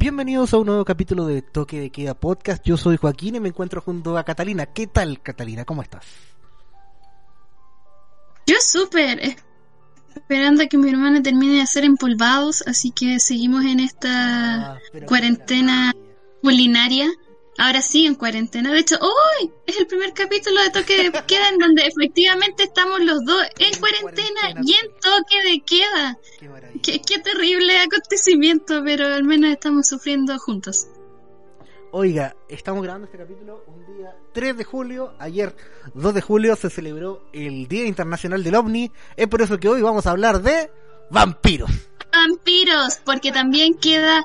Bienvenidos a un nuevo capítulo de Toque de Queda Podcast. Yo soy Joaquín y me encuentro junto a Catalina. ¿Qué tal, Catalina? ¿Cómo estás? Yo súper, esperando a que mi hermana termine de hacer empolvados, así que seguimos en esta Ah, cuarentena culinaria. Ahora sí, en cuarentena. De hecho, hoy es el primer capítulo de Toque de Queda en donde efectivamente estamos los dos en cuarentena cuarentena. y en toque de queda. Qué maravilla. Qué, qué terrible acontecimiento, pero al menos estamos sufriendo juntos. Oiga, estamos grabando este capítulo un día 3 de julio. Ayer, 2 de julio, se celebró el Día Internacional del OVNI. Es por eso que hoy vamos a hablar de vampiros. vampiros, porque también queda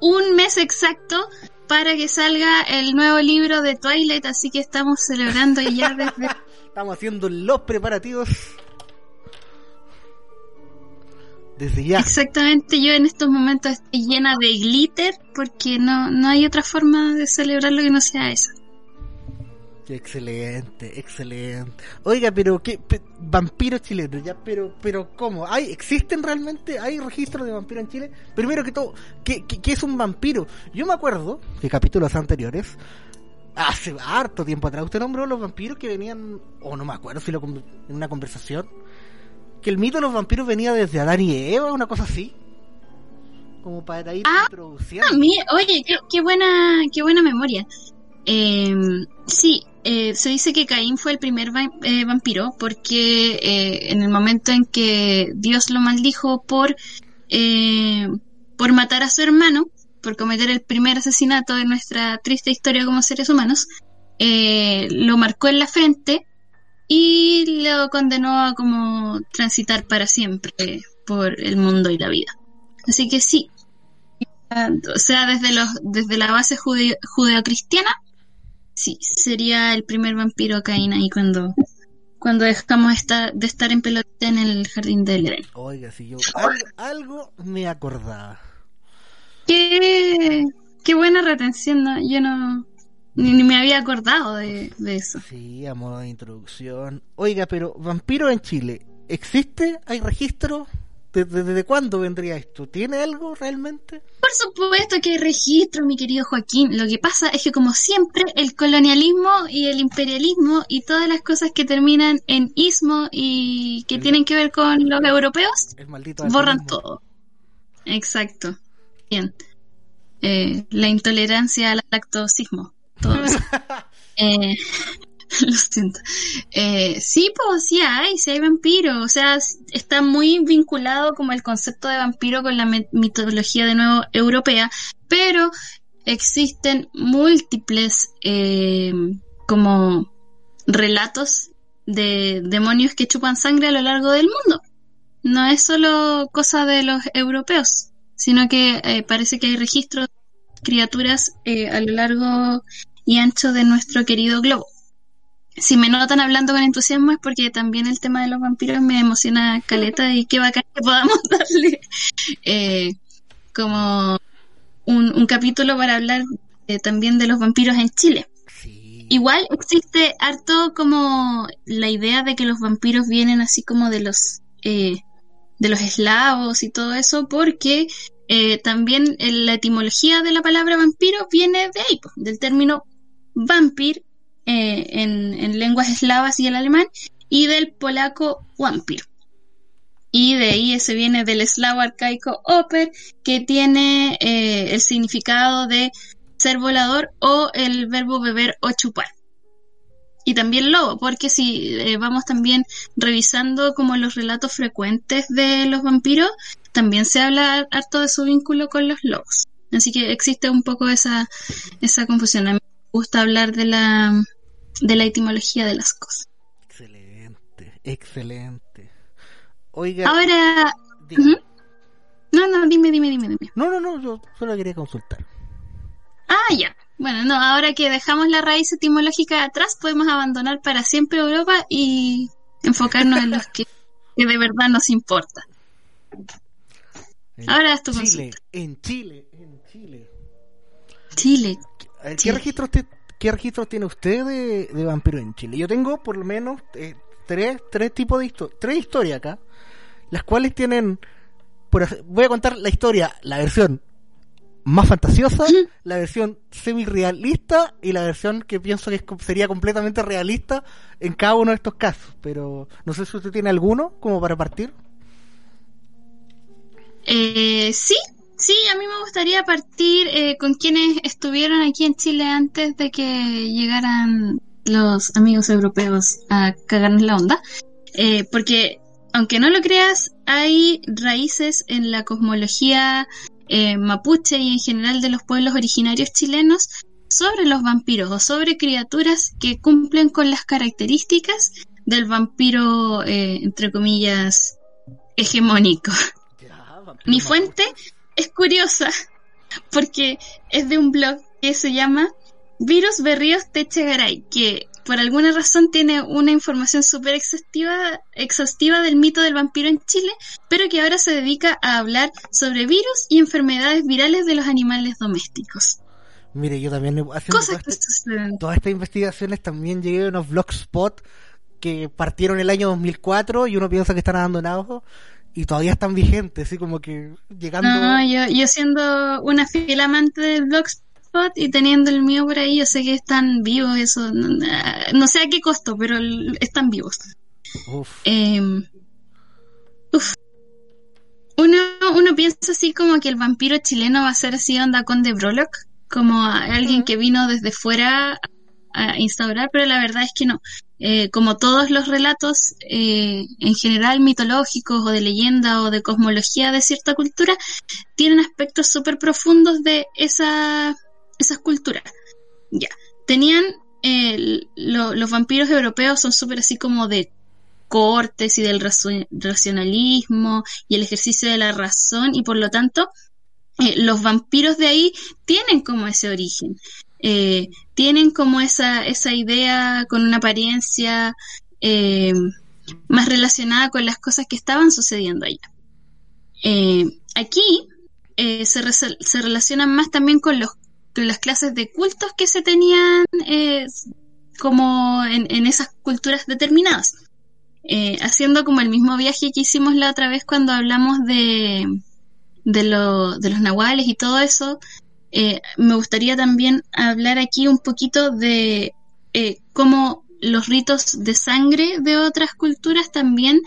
un mes exacto para que salga el nuevo libro de Twilight, así que estamos celebrando ya desde... Estamos haciendo los preparativos. Desde ya. Exactamente, yo en estos momentos estoy llena de glitter porque no, no hay otra forma de celebrarlo que no sea Excelente, excelente. Oiga, pero qué pe- vampiros chilenos, ya, pero, pero ¿cómo? ¿Hay, existen realmente? ¿Hay registros de vampiros en Chile? Primero que todo, ¿qué, qué, qué es un vampiro? Yo me acuerdo que capítulos anteriores, hace harto tiempo atrás, usted nombró los vampiros que venían, o no me acuerdo si lo en una conversación, que el mito de los vampiros venía desde Adán y Eva, una cosa así. Como para ir Ah, introduciendo. Ah, mi- oye, qué, qué buena, qué buena memoria. Eh, sí, eh, se dice que Caín fue el primer eh, vampiro porque eh, en el momento en que Dios lo maldijo por, eh, por matar a su hermano, por cometer el primer asesinato de nuestra triste historia como seres humanos, lo marcó en la frente y lo condenó a como transitar para siempre por el mundo y la vida. Así que sí, o sea, desde los desde la base judeo- judeocristiana, sí, sería el primer vampiro Caín ahí cuando cuando dejamos esta- de estar en pelota en el jardín del Edén. Oiga, si yo algo, algo me acordaba. Qué, qué buena retención, ¿no? yo no ni, ni me había acordado de, de eso. Sí, a modo de introducción. Oiga, pero vampiro en Chile, ¿existe? ¿Hay registro? ¿Desde, desde cuándo vendría esto? ¿Tiene algo realmente? Por supuesto que hay registro, mi querido Joaquín. Lo que pasa es que, como siempre, el colonialismo y el imperialismo y todas las cosas que terminan en ismo y que El- tienen que ver con los europeos borran todo. Exacto. Bien. Eh, la intolerancia al lactosismo. Todo eso. Eh, lo siento. Eh, sí, pues sí hay, sí hay vampiros. O sea, está muy vinculado como el concepto de vampiro con la mitología de nuevo europea, pero existen múltiples eh, como relatos de demonios que chupan sangre a lo largo del mundo. No es solo cosa de los europeos, sino que eh, parece que hay registros de criaturas eh, a lo largo y ancho de nuestro querido globo. Si me notan hablando con entusiasmo es porque también el tema de los vampiros me emociona caleta y qué bacán que podamos darle eh, como un, un capítulo para hablar eh, también de los vampiros en Chile. Sí. Igual existe harto como la idea de que los vampiros vienen así como de los eh, de los eslavos y todo eso, porque eh, también eh, la etimología de la palabra vampiro viene de ahí, del término vampir eh, en, en lenguas eslavas y el alemán, y del polaco vampir. Y de ahí se viene del eslavo arcaico oper, que tiene eh, el significado de ser volador o el verbo beber o chupar. Y también lobo, porque si eh, vamos también revisando como los relatos frecuentes de los vampiros, también se habla harto de su vínculo con los lobos. Así que existe un poco esa, esa confusión. A mí me gusta hablar de la, de la etimología de las cosas. Excelente, excelente. Oiga, Ahora, No, no, dime, dime, dime, dime. No, no, no, yo solo quería consultar. Ah, ya. Bueno, no, ahora que dejamos la raíz etimológica atrás, podemos abandonar para siempre Europa y enfocarnos en los que, de verdad nos importa. ahora es tu Chile, en Chile, en Chile. Chile. ¿Qué, Registros, ¿Qué registros tiene usted de, de vampiro en Chile? Yo tengo por lo menos eh, tres, tres tipos de historias, tres historias acá, las cuales tienen voy a contar la historia, la versión más fantasiosa, la versión semi-realista y la versión que pienso que sería completamente realista en cada uno de estos casos. Pero no sé si usted tiene alguno como para partir. Eh, sí, sí, a mí me gustaría partir eh, con quienes estuvieron aquí en Chile antes de que llegaran los amigos europeos a cagarnos la onda. Eh, porque aunque no lo creas, hay raíces en la cosmología eh, mapuche y en general de los pueblos originarios chilenos sobre los vampiros o sobre criaturas que cumplen con las características del vampiro, eh, entre comillas, hegemónico. Mi fuente es curiosa porque es de un blog que se llama Virus Berríos Techegaray, que por alguna razón tiene una información súper exhaustiva, exhaustiva del mito del vampiro en Chile, pero que ahora se dedica a hablar sobre virus y enfermedades virales de los animales domésticos. Mire, yo también haciendo este, todas estas investigaciones también llegué a unos blogspot que partieron el año 2004 y uno piensa que están abandonados y todavía están vigentes, así como que llegando... No, yo, yo siendo una fiel amante del blogspot y teniendo el mío por ahí, yo sé que están vivos, eso, no, sé a qué costo, pero están vivos. Em, uno, uno piensa así como que el vampiro chileno va a ser así onda con de Brolock, como alguien que vino desde fuera a instaurar, pero la verdad es que no. Eh, como todos los relatos eh, en general mitológicos o de leyenda o de cosmología de cierta cultura, tienen aspectos súper profundos de esa esas culturas. Ya, tenían los vampiros europeos son súper así como de cortes y del racionalismo y el ejercicio de la razón y por lo tanto eh, los vampiros de ahí tienen como ese origen, eh, tienen como esa, esa idea con una apariencia eh, más relacionada con las cosas que estaban sucediendo allá. aquí se, se relacionan más también con los las clases de cultos que se tenían eh, como en, esas culturas determinadas. Eh, haciendo como el mismo viaje que hicimos la otra vez cuando hablamos de, de, lo, de los nahuales y todo eso, eh, me gustaría también hablar aquí un poquito de cómo los ritos de sangre de otras culturas también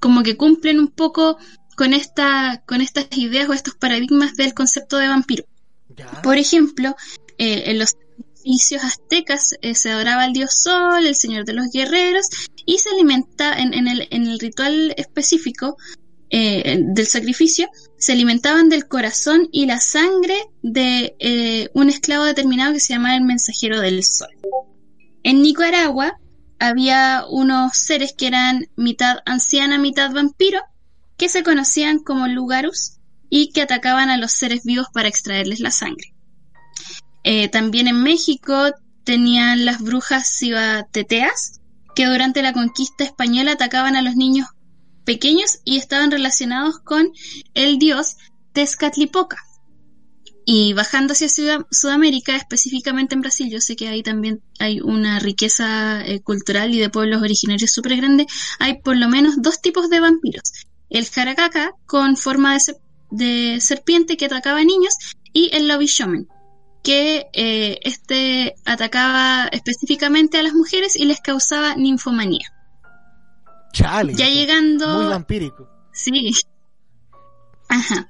como que cumplen un poco con esta con estas ideas o estos paradigmas del concepto de vampiro. Por ejemplo, eh, en los sacrificios aztecas eh, se adoraba al dios Sol, el señor de los guerreros, y se alimenta en, el, en el, ritual específico eh, del sacrificio, se alimentaban del corazón y la sangre de un esclavo determinado que se llamaba el mensajero del Sol. En Nicaragua había unos seres que eran mitad anciana, mitad vampiro, que se conocían como lugarus, y que atacaban a los seres vivos para extraerles la sangre. Eh, también en México tenían las brujas cibateteas, que durante la conquista española atacaban a los niños pequeños y estaban relacionados con el dios Tezcatlipoca. Y bajando hacia Sudamérica, específicamente en Brasil, yo sé que ahí también hay una riqueza eh, cultural y de pueblos originarios súper grande, hay por lo menos dos tipos de vampiros. El jaracaca, con forma de, serpiente que atacaba a niños y el Lobby Shaman, que eh, este atacaba específicamente a las mujeres y les causaba ninfomanía. Chale. Ya llegando. Muy vampírico. Sí. Ajá.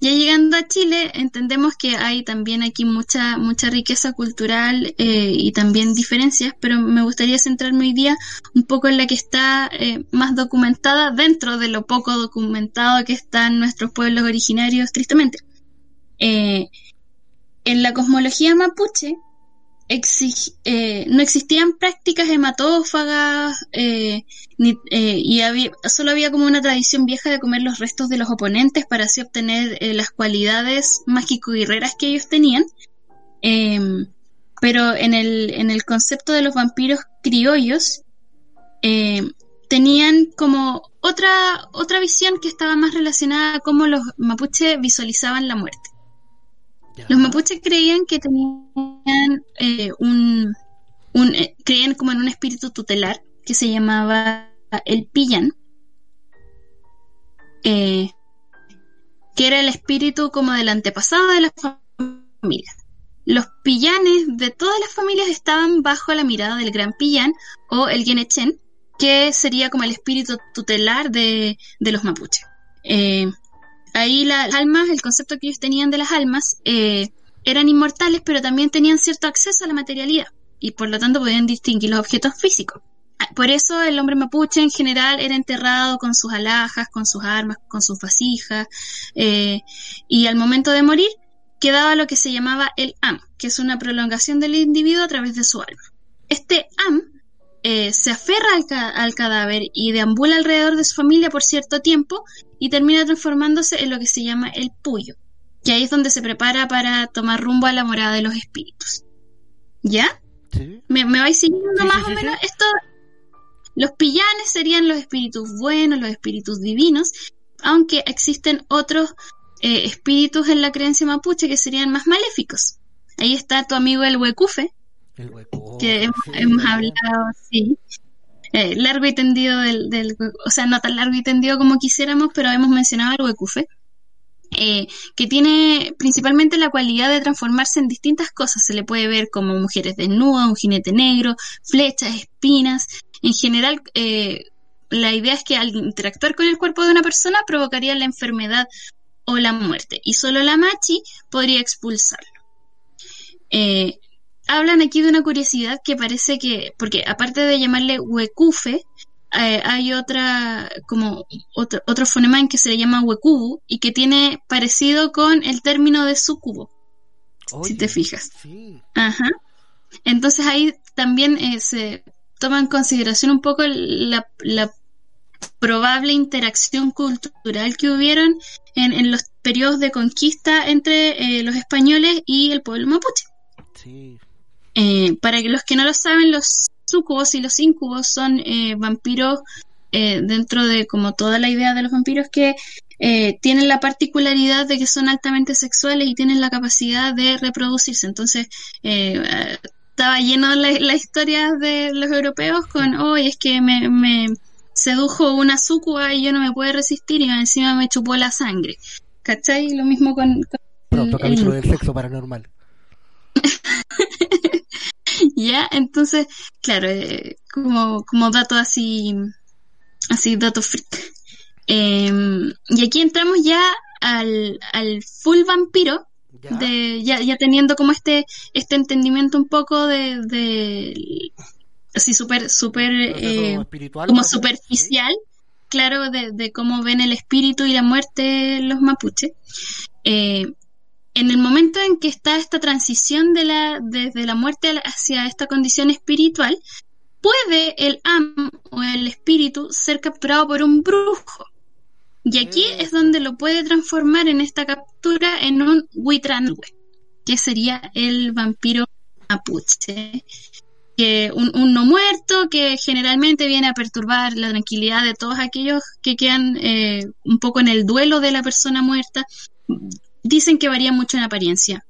Ya llegando a Chile, entendemos que hay también aquí mucha, mucha riqueza cultural eh, y también diferencias, pero me gustaría centrarme hoy día un poco en la que está eh, más documentada dentro de lo poco documentado que están nuestros pueblos originarios, tristemente. Eh, en la cosmología mapuche, eh, no existían prácticas hematófagas eh, y había, solo había como una tradición vieja de comer los restos de los oponentes para así obtener las cualidades mágico-guerreras que ellos tenían. Em, pero en el, en el concepto de los vampiros criollos, em, tenían como otra, otra visión que estaba más relacionada a cómo los mapuches visualizaban la muerte. Los mapuches creían que tenían eh, un, eh, creían como en un espíritu tutelar que se llamaba el pillan, eh, que era el espíritu como del antepasado de las familias. Los pillanes de todas las familias estaban bajo la mirada del gran pillan o el Yenechen, que sería como el espíritu tutelar de, los mapuches. Ahí las almas, el concepto que ellos tenían de las almas, eh, eran inmortales, pero también tenían cierto acceso a la materialidad y por lo tanto podían distinguir los objetos físicos. Ah, por eso el hombre mapuche en general era enterrado con sus alhajas, con sus armas, con sus vasijas, eh, y al momento de morir quedaba lo que se llamaba el am, que es una prolongación del individuo a través de su alma. Este am eh, se aferra al, cadáver y deambula alrededor de su familia por cierto tiempo y termina transformándose en lo que se llama el puyo, que ahí es donde se prepara para tomar rumbo a la morada de los espíritus. ¿Ya? ¿Me, vais siguiendo más o menos? Esto, los pillanes serían los espíritus buenos, los espíritus divinos, aunque existen otros eh, espíritus en la creencia mapuche que serían más maléficos. Ahí está tu amigo el huecufe, que hemos, hablado, sí. Eh, largo y tendido del, o sea, no tan largo y tendido como quisiéramos, pero hemos mencionado al huecufe, eh, que tiene principalmente la cualidad de transformarse en distintas cosas. Se le puede ver como mujeres desnudas, un jinete negro, flechas, espinas. En general, eh, la idea es que al interactuar con el cuerpo de una persona provocaría la enfermedad o la muerte, y solo la machi podría expulsarlo. Hablan aquí de una curiosidad que parece que, porque aparte de llamarle huecufe, eh, hay otra, como otro, otro fonema en que se le llama huecubu y que tiene parecido con el término de sucubo, si te fijas. Ajá. Entonces ahí también eh, se toma en consideración un poco la, probable interacción cultural que hubieron en, los periodos de conquista entre eh, los españoles y el pueblo mapuche. Sí. Eh, para los que no lo saben, los sucubos y los incubos son eh, vampiros eh, dentro de como toda la idea de los vampiros que tienen la particularidad de que son altamente sexuales y tienen la capacidad de reproducirse. Entonces, estaba lleno la, la, historia de los europeos con, hoy es que me, sedujo una sucuba y yo no me puedo resistir y encima me chupó la sangre. ¿Cachai? Lo mismo con... Pronto, capítulo del sexo paranormal. ya, entonces, claro, eh, como, como dato así, así dato freak. Em, y aquí entramos ya al, al full vampiro, ya. De, ya, ya teniendo como este, este entendimiento un poco de, de así súper, súper, eh, como superficial, claro, de, de, cómo ven el espíritu y la muerte los mapuches. Eh, en el momento en que está esta transición de la, desde la muerte hacia esta condición espiritual, puede el am o el espíritu ser capturado por un brujo. Y aquí mm. es donde lo puede transformar en esta captura en un huitranwe, que sería el vampiro mapuche. Que un, no muerto que generalmente viene a perturbar la tranquilidad de todos aquellos que quedan eh, un poco en el duelo de la persona muerta dicen que varía mucho en apariencia.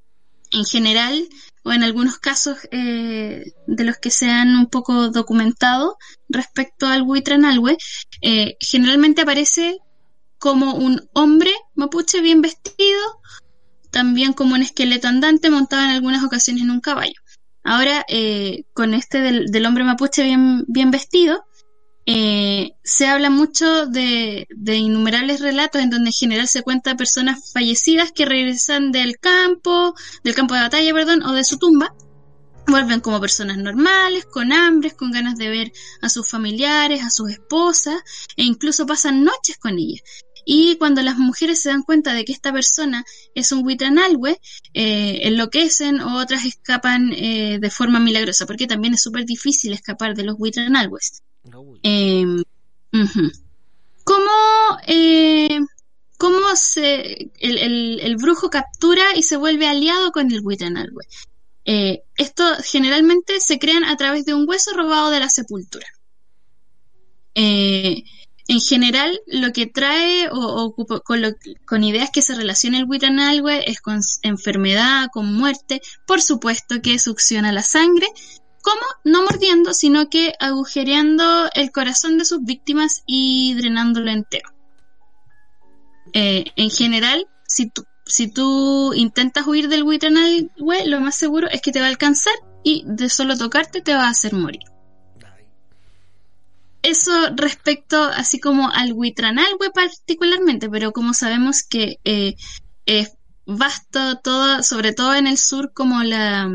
En general, o en algunos casos eh, de los que se han un poco documentado respecto al Huitranalwe, eh, generalmente aparece como un hombre mapuche bien vestido, también como un esqueleto andante montado en algunas ocasiones en un caballo. Ahora, eh, con este del, del, hombre mapuche bien, bien vestido, eh, se habla mucho de, innumerables relatos en donde en general se cuenta personas fallecidas que regresan del campo, del campo de batalla, perdón, o de su tumba, vuelven como personas normales, con hambres, con ganas de ver a sus familiares, a sus esposas, e incluso pasan noches con ellas. y cuando las mujeres se dan cuenta de que esta persona es un Huitranalwe, eh, enloquecen o otras escapan eh, de forma milagrosa, porque también es súper difícil escapar de los Huitranalwes. Eh, ¿Cómo, eh, cómo se, el, el, brujo captura y se vuelve aliado con el Huitranalwe? Eh, esto generalmente se crean a través de un hueso robado de la sepultura. Eh, en general, lo que trae o, con, ideas que se relaciona el Witanalwe es con enfermedad, con muerte, por supuesto que succiona la sangre, como no mordiendo, sino que agujereando el corazón de sus víctimas y drenándolo entero. Eh, en general, si tú, si tú intentas huir del Witanalwe, lo más seguro es que te va a alcanzar y de solo tocarte te va a hacer morir eso respecto así como al Huitranalhue particularmente, pero como sabemos que eh, es vasto todo, sobre todo en el sur, como la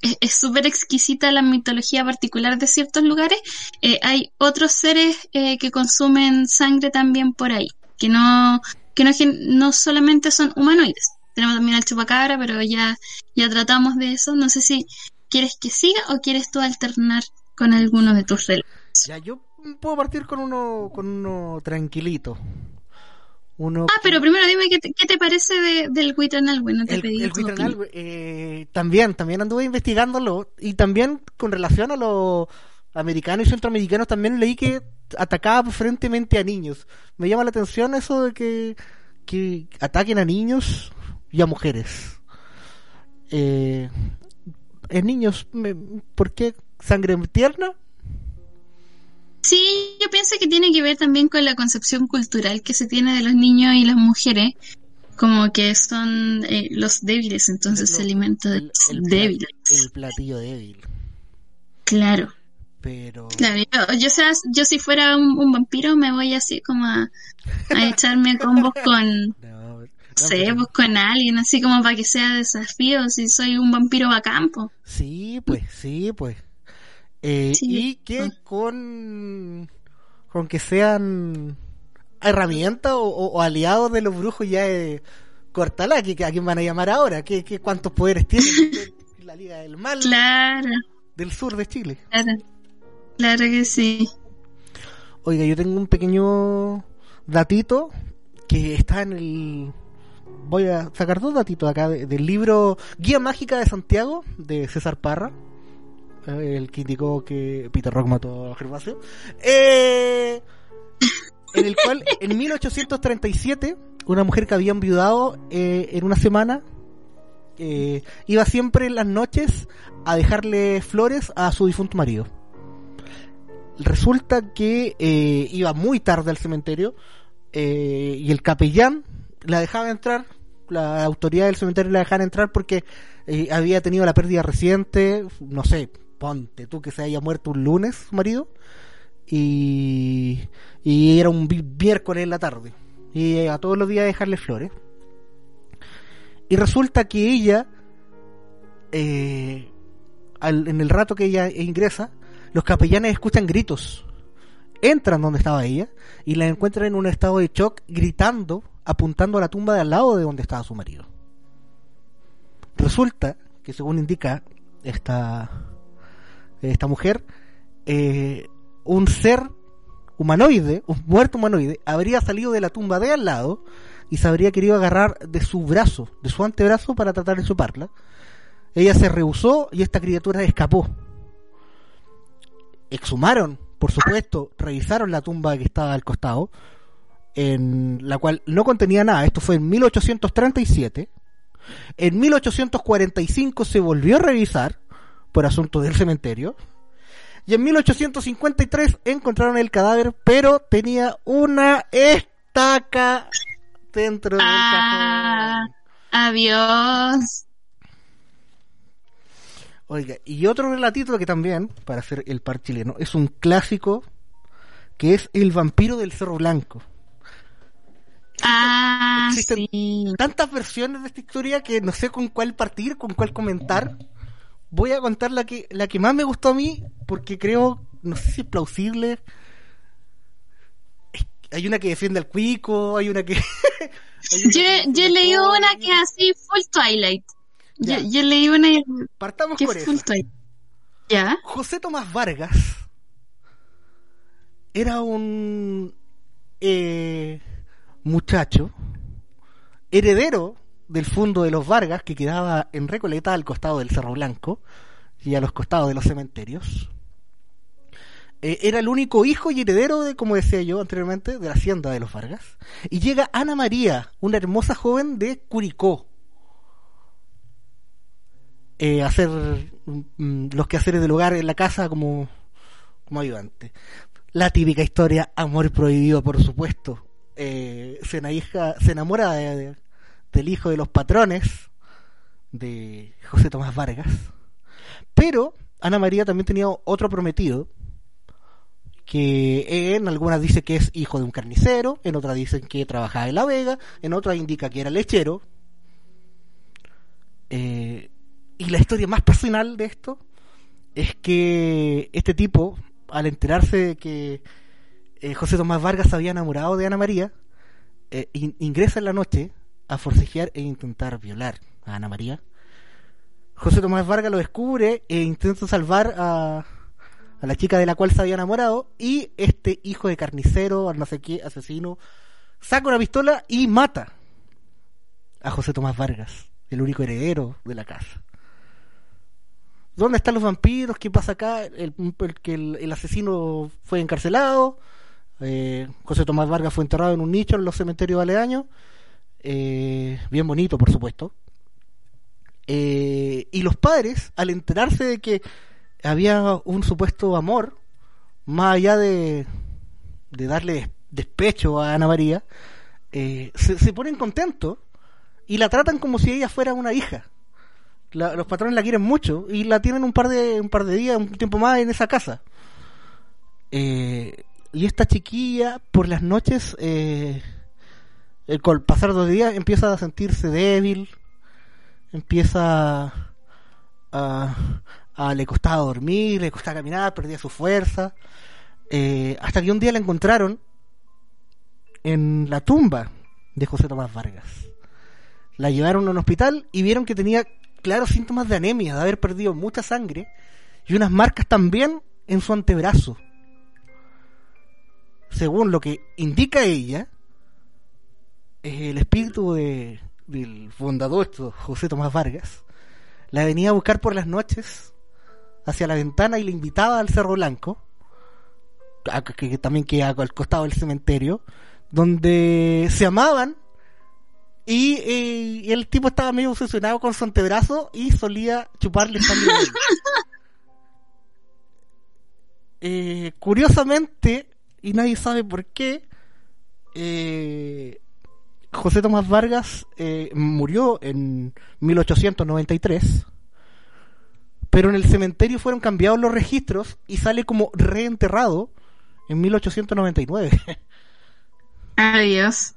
es súper exquisita la mitología particular de ciertos lugares, eh, hay otros seres eh, que consumen sangre también por ahí, que no, que no, no solamente son humanoides. Tenemos también al chupacabra, pero ya, ya tratamos de eso. No sé si quieres que siga o quieres tú alternar con alguno de tus relatos. Ya, yo puedo partir con uno, con uno tranquilito. Uno ah, pero primero dime qué te, parece del Huitranalwe, no te el, pedí el eh, también, también anduve investigándolo y también con relación a los americanos y centroamericanos también leí que atacaba preferentemente a niños. Me llama la atención eso de que, que ataquen a niños y a mujeres. Eh, en niños, ¿por qué sangre tierna? Sí, yo pienso que tiene que ver también con la concepción cultural que se tiene de los niños y las mujeres, como que son eh, los débiles, entonces se alimenta de los débiles. El platillo débil. Claro. Pero... Claro, yo, sea, yo si fuera un, vampiro me voy así como a, echarme combos con... No, sé, pues con alguien, así como para que sea desafío, si soy un vampiro a campo. Sí, pues, sí, pues. Eh, y que con, con que sean herramientas o, aliados de los brujos ya es cortala, que, a quién van a llamar ahora, ¿Qué, qué cuántos poderes tiene la Liga del Mal claro. del sur de Chile. Claro. claro que sí. Oiga, yo tengo un pequeño datito que está en el voy a sacar dos datitos acá del libro Guía Mágica de Santiago de César Parra el que indicó que Peter Rock mató a Gervasio, eh, en el cual en 1837 una mujer que había enviudado eh, en una semana eh, iba siempre en las noches a dejarle flores a su difunto marido. Resulta que iba muy tarde al cementerio y el capellán la dejaba entrar, la autoridad del cementerio la dejaba entrar porque había tenido la pérdida reciente, no sé, ponte tú que se haya muerto un lunes su marido y, y era un miércoles en la tarde y a todos los días dejarle flores. Y resulta que ella eh, en el rato que ella ingresa los capellanes escuchan gritos. Entran donde estaba ella y la encuentran en un estado de shock gritando apuntando a la tumba de al lado de donde estaba su marido. Resulta que según indica esta esta mujer, eh, un ser humanoide, un muerto humanoide, habría salido de la tumba de al lado y se habría querido agarrar de su brazo, de su antebrazo para tratar de chuparla. Ella se rehusó y esta criatura escapó. Exhumaron, por supuesto, revisaron la tumba que estaba al costado, en la cual no contenía nada. Esto fue en 1837. En 1845 se volvió a revisar por asunto del cementerio. Y en 1853 encontraron el cadáver, pero tenía una estaca dentro del ah, cajón. Adiós. Oiga, y otro relatito que también, para hacer el par chileno, es un clásico que es El vampiro del Cerro Blanco. Ah, sí. tantas versiones de esta historia que no sé con cuál partir, con cuál comentar voy a contar la que, la que más me gustó a mí, porque creo, no sé si es plausible. hay una que defiende al cuico, hay una que... hay Yo, que yo leí una que así full Twilight. Yo, Ya. yo leí una Partamos que por es eso. Twilight. ¿Ya? José Tomás Vargas era un eh, muchacho heredero del fondo de los Vargas que quedaba en Recoleta al costado del Cerro Blanco y a los costados de los cementerios. Eh, era el único hijo y heredero de, como decía yo anteriormente, de la hacienda de los Vargas. Y llega Ana María, una hermosa joven de Curicó, eh, hacer mm, los quehaceres del hogar en la casa como, como ayudante. La típica historia, amor prohibido, por supuesto. Eh, se, enahija- se enamora de- de- del hijo de los patrones de José Tomás Vargas. Pero Ana María también tenía otro prometido, que en algunas dice que es hijo de un carnicero, en otras dicen que trabajaba en La Vega, en otras indica que era lechero. Eh, y la historia más personal de esto es que este tipo, al enterarse de que eh, José Tomás Vargas se había enamorado de Ana María, eh, in- ingresa en la noche a forcejear e intentar violar a Ana María. José Tomás Vargas lo descubre e intenta salvar a, a la chica de la cual se había enamorado y este hijo de carnicero, no sé qué, asesino, saca una pistola y mata a José Tomás Vargas, el único heredero de la casa. ¿Dónde están los vampiros? ¿Qué pasa acá? El, el, el asesino fue encarcelado. eh, José Tomás Vargas fue enterrado en un nicho en los cementerios aledaños. Eh, bien bonito, por supuesto. Eh, y los padres, al enterarse de que había un supuesto amor, más allá de, de darle des- despecho a Ana María, eh, se, se ponen contentos y la tratan como si ella fuera una hija. Los patrones la quieren mucho y la tienen un par de un par de días, un tiempo más en esa casa. Y esta chiquilla por las noches, el pasar de los días, empieza a sentirse débil, empieza a, a- le costaba dormir, le costaba caminar, perdía su fuerza, eh, hasta que un día la encontraron en la tumba de José Tomás Vargas. La llevaron a un hospital y vieron que tenía claros síntomas de anemia, de haber perdido mucha sangre y unas marcas también en su antebrazo. Según lo que indica ella, eh, el espíritu de, del fundador, esto, José Tomás Vargas, la venía a buscar por las noches hacia la ventana y le invitaba al Cerro Blanco, que, que también queda al costado del cementerio, donde se amaban y, eh, el tipo estaba medio obsesionado con su antebrazo y solía chuparle él. Eh, curiosamente, y nadie sabe por qué, eh, José Tomás Vargas eh, murió en 1893, pero en el cementerio fueron cambiados los registros y sale como reenterrado en 1899. Adiós.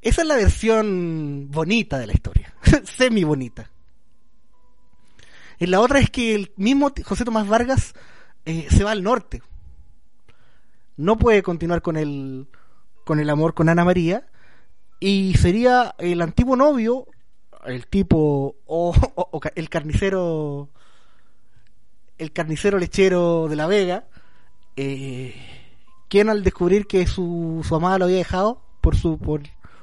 Esa es la versión bonita de la historia, semi bonita. Y la otra es que el mismo José Tomás Vargas eh, se va al norte. No puede continuar con el, con el amor con Ana María y sería el antiguo novio, el tipo o, el carnicero, el carnicero lechero de la Vega, eh, quien al descubrir que su, su amada lo había dejado por su por,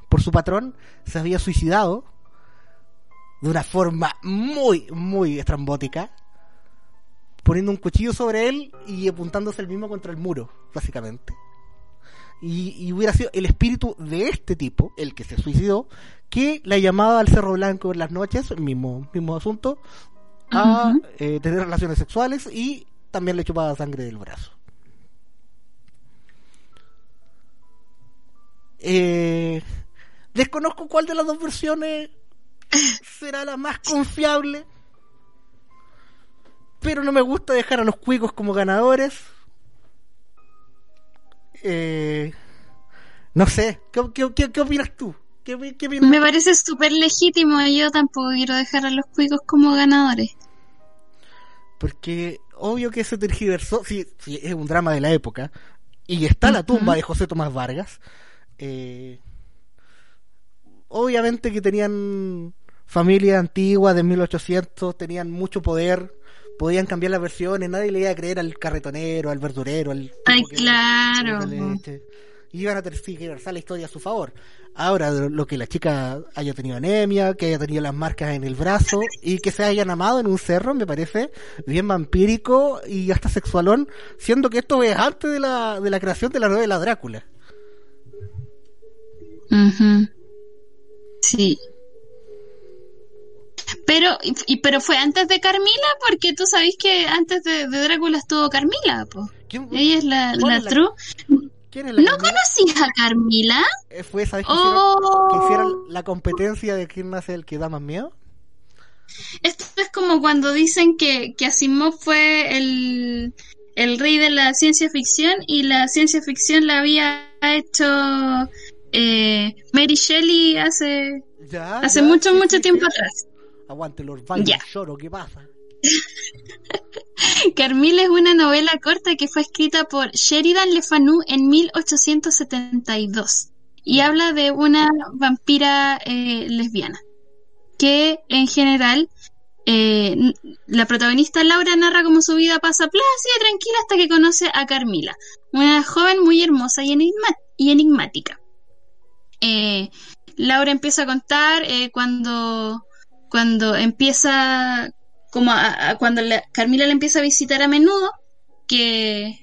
por su patrón se había suicidado de una forma muy muy estrambótica poniendo un cuchillo sobre él y apuntándose el mismo contra el muro básicamente y, y hubiera sido el espíritu de este tipo el que se suicidó que la llamaba al Cerro Blanco en las noches mismo mismo asunto a eh, tener relaciones sexuales y también le chupaba sangre del brazo Eh, desconozco cuál de las dos versiones será la más confiable. Pero no me gusta dejar a los cuicos como ganadores. Eh, no sé, ¿qué, qué, qué- qué opinas tú? ¿Qué, qué opinas Me parece súper legítimo y yo tampoco quiero dejar a los cuicos como ganadores. Porque obvio que se tergiversó, sí, sí, es un drama de la época. y está la tumba de José Tomás Vargas. Eh, obviamente que tenían familia antigua de 1800, tenían mucho poder, podían cambiar las versiones, nadie le iba a creer al carretonero, al verdurero, al... Ay, claro. Iban a tergiversar la historia a su favor. Ahora, lo que la chica haya tenido anemia, que haya tenido las marcas en el brazo y que se hayan amado en un cerro, me parece bien vampírico y hasta sexualón, siendo que esto es antes de la, de la creación de la novela Drácula. Ujú. Sí. Pero, y, y- pero fue antes de Carmila, porque tú sabés que antes de, de Drácula estuvo Carmila, po. ¿Quién, Ella es la, ¿Cuál la true. quién es la ¿No conocías a Carmila? Eh, Fue esa vez que hicieron, que Oh. hicieron la competencia de quién hace el que da más miedo. Esto es como cuando dicen que, que Asimov fue el, el rey de la ciencia ficción y la ciencia ficción la había hecho eh, Mary Shelley hace, Ya, hace ya, mucho, sí, mucho sí, tiempo sí. atrás. Aguante los bailes, Ya. lloro, ¿qué pasa? Carmila es una novela corta que fue escrita por Sheridan Le Fanu en 1872 y habla de una vampira eh, lesbiana que en general eh, la protagonista Laura narra cómo su vida pasa plácida y tranquila hasta que conoce a Carmila, una joven muy hermosa y, enigma- y enigmática. Eh, Laura empieza a contar eh, cuando, cuando empieza como a- a- cuando la- Carmila la empieza a visitar a menudo, que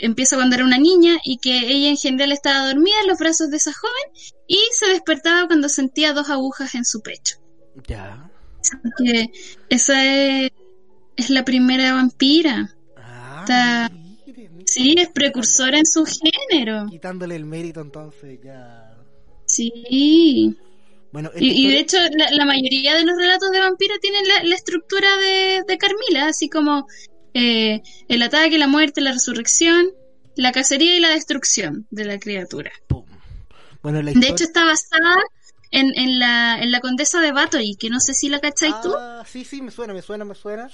empieza cuando era una niña y que ella en general estaba dormida en los brazos de esa joven y se despertaba cuando sentía dos agujas en su pecho. Ya. Que esa es, es la primera vampira. Ah, Está- mire, mire. Sí, es precursora en su género. Quitándole el mérito entonces ya. Sí. Bueno, Y, y de hecho, la, la mayoría de los relatos de vampiros tienen la, la estructura de, de Carmila, así como eh, el ataque, la muerte, la resurrección, la cacería y la destrucción de la criatura. Bueno, la De hecho, está basada en, en, la, en la condesa de Bathory, que no sé si la cacháis tú. Ah, sí, sí, me suena, me suena, me suena.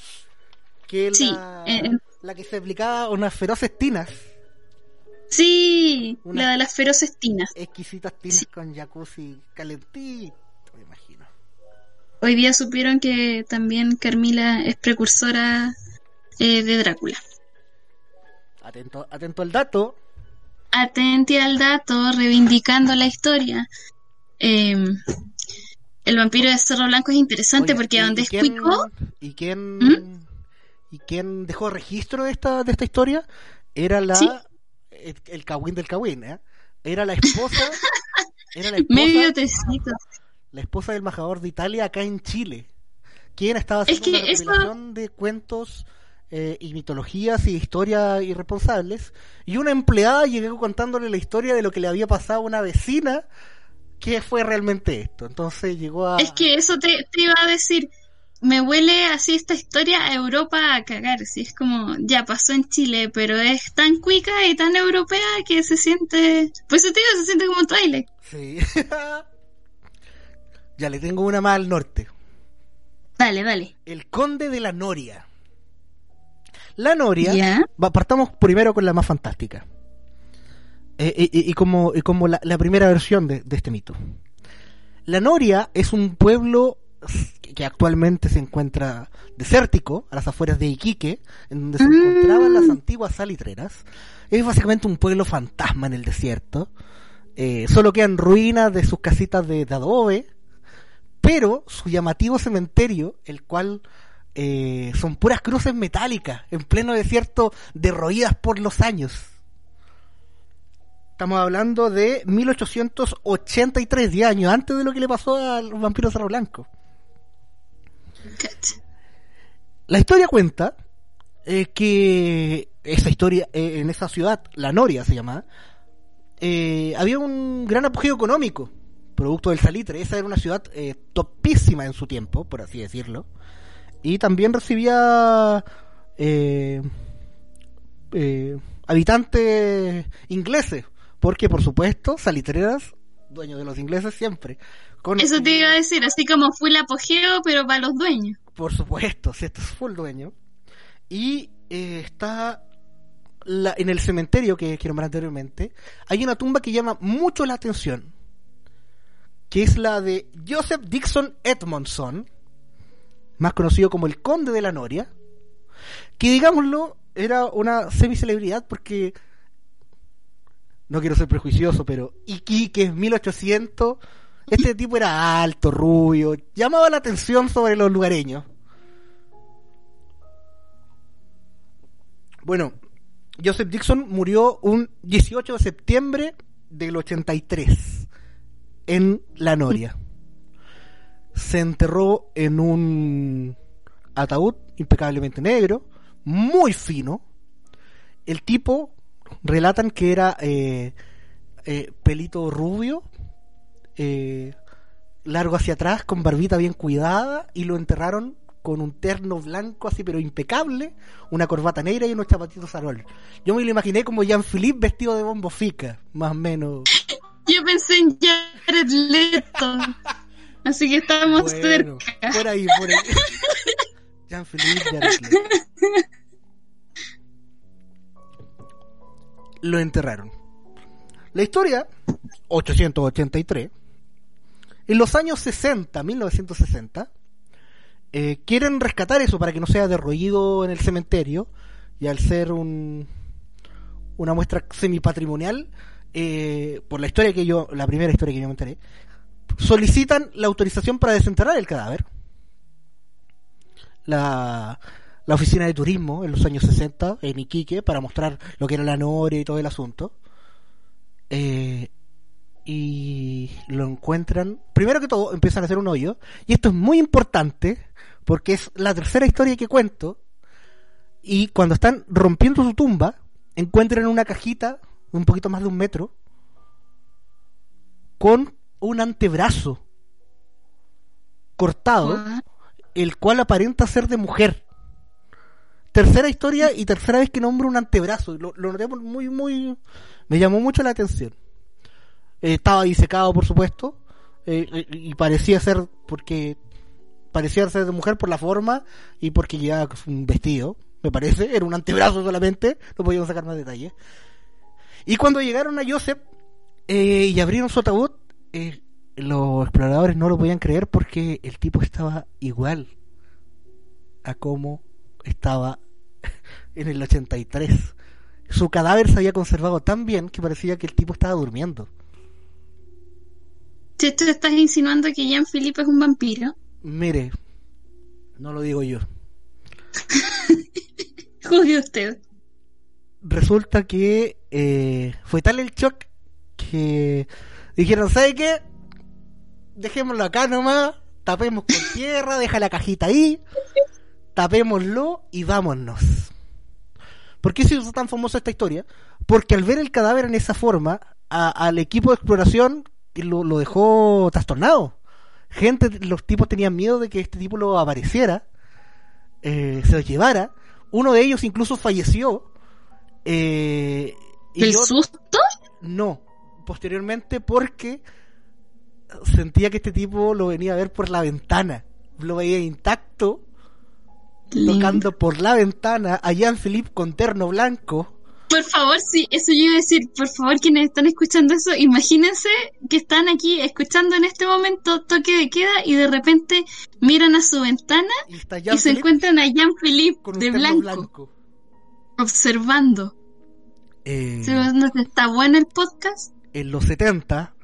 Que Sí, la, eh, la que se aplicaba unas feroces tinas, Sí, la de las feroces tinas. exquisitas tinas con jacuzzi calentito, me imagino. Hoy día supieron que también Carmila es precursora eh, de Drácula. Atento, atento al dato. Atenti al dato, reivindicando la historia. Eh, el vampiro de Cerro Blanco es interesante porque ¿y- donde y es quién- cuico, ¿Y quién, ¿Mm? ¿Y quién dejó registro de esta, de esta historia? Era la. Sí. El, el cagüín del cagüín, ¿eh? Era la esposa. era la medio esposa, tecito. la esposa del embajador de Italia acá en Chile. Quien estaba Es haciendo que una eso- recopilación de cuentos eh, y mitologías y historias irresponsables. Y una empleada llegó contándole la historia de lo que le había pasado a una vecina. que fue realmente esto? Entonces llegó a. Es que eso te, te iba a decir. Me huele así esta historia a Europa a cagar. Si es como, ya pasó en Chile, pero es tan cuica y tan europea que se siente. Pues eso digo, se siente como un trailer. Sí. ya le tengo una más al norte. Dale, dale. El Conde de la Noria. La Noria. ¿Ya? partamos primero con la más fantástica. Eh, eh, y, y como, y como la, la primera versión de, de este mito. La Noria es un pueblo que actualmente se encuentra desértico, a las afueras de Iquique, en donde se Mm. encontraban las antiguas salitreras. Es básicamente un pueblo fantasma en el desierto. Eh, solo quedan ruinas de sus casitas de, de adobe, pero su llamativo cementerio, el cual eh, son puras cruces metálicas en pleno desierto derroídas por los años. Estamos hablando de 1883, 10 años antes de lo que le pasó al vampiro Cerro Blanco. La historia cuenta eh, que esa historia, eh, en esa ciudad, La Noria se llamaba, eh, había un gran apogeo económico, producto del salitre. Esa era una ciudad topísima en su tiempo, por así decirlo. Y también recibía habitantes ingleses, porque por supuesto, salitreras, dueños de los ingleses siempre. Con Eso te iba a decir, así como fue el apogeo, pero para los dueños. por supuesto, si esto fue el dueño. Y eh, está la- en el cementerio que, que nombré anteriormente, hay una tumba que llama mucho la atención, que es la de Joseph Dixon Edmondson, más conocido como el Conde de la Noria, que digámoslo, era una semicelebridad porque, no quiero ser prejuicioso, pero Iquique es 1800, este tipo era alto, rubio, llamaba la atención sobre los lugareños. Bueno, Joseph Dixon murió un 18 de septiembre del 83 en La Noria. Se enterró en un ataúd impecablemente negro, muy fino. El tipo relatan que era eh, eh, pelito rubio, eh, largo hacia atrás, con barbita bien cuidada, y lo enterraron con un terno blanco así, pero impecable, una corbata negra y unos zapatitos arol. Yo me lo imaginé como Jean-Philippe vestido de bombo fica, más o menos. Yo pensé en Jared Leto. Así que estamos Bueno, cerca. por ahí, por ahí. Jean-Philippe Jared Leto. Lo enterraron. La historia, 883, en los años 60, 1960, eh, quieren rescatar eso para que no sea derroído en el cementerio y al ser un, una muestra semipatrimonial, eh, por la historia que yo, la primera historia que yo me enteré, solicitan la autorización para desenterrar el cadáver. La, la oficina de turismo en los años 60 en Iquique para mostrar lo que era la noria y todo el asunto. Eh, y lo encuentran. Primero que todo, empiezan a hacer un hoyo. Y esto es muy importante porque es la tercera historia que cuento. Y cuando están rompiendo su tumba, encuentran una cajita de un poquito más de un metro con un antebrazo cortado, What? el cual aparenta ser de mujer. Tercera historia y tercera vez que nombro un antebrazo. Lo, lo noté muy, muy. Me llamó mucho la atención. Eh, estaba disecado, por supuesto. eh, eh, y parecía ser porque. Parecía ser de mujer por la forma y porque llevaba un vestido, me parece. Era un antebrazo solamente. No podíamos sacar más detalles. Y cuando llegaron a Joseph y abrieron su ataúd, los exploradores no lo podían creer porque el tipo estaba igual a como estaba en el 83. Su cadáver se había conservado tan bien que parecía que el tipo estaba durmiendo. Si tú estás insinuando que Jean-Philippe es un vampiro, Mire, no lo digo yo. juzgue usted. Resulta que eh, fue tal el shock que dijeron, ¿sabe qué? Dejémoslo acá nomás, tapemos con tierra, deja la cajita ahí, tapémoslo y vámonos. ¿Por qué se hizo tan famosa esta historia? Porque al ver el cadáver en esa forma, a- al equipo de exploración lo, lo dejó trastornado. Gente, los tipos tenían miedo de que este tipo lo apareciera, eh, se lo llevara. Uno de ellos incluso falleció. Eh, y ¿El yo- susto? no, posteriormente porque sentía que este tipo lo venía a ver por la ventana. Lo veía intacto, tocando por la ventana a Jean-Philippe con terno blanco. Por favor, sí, eso yo iba a decir. Por favor, quienes están escuchando eso, imagínense que están aquí escuchando en este momento toque de queda y de repente miran a su ventana Y se encuentran a Jean-Philippe de blanco, observando. Eh, ¿Sí, ¿no ¿Está bueno el podcast? en los 70,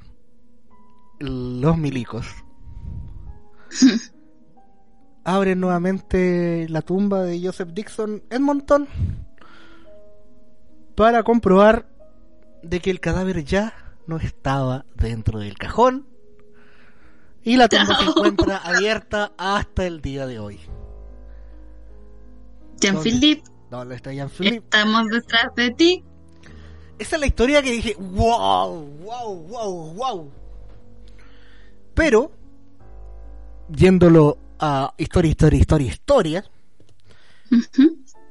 los milicos abren nuevamente la tumba de Joseph Dixon Edmonton para comprobar de que el cadáver ya no estaba dentro del cajón y la tumba se No. encuentra abierta hasta el día de hoy. Jean-Philippe, ¿Dónde está Jean-Philippe? estamos detrás de ti. Esa es la historia que dije, wow, wow, wow, wow. Pero, yéndolo a historia, historia, historia, historia,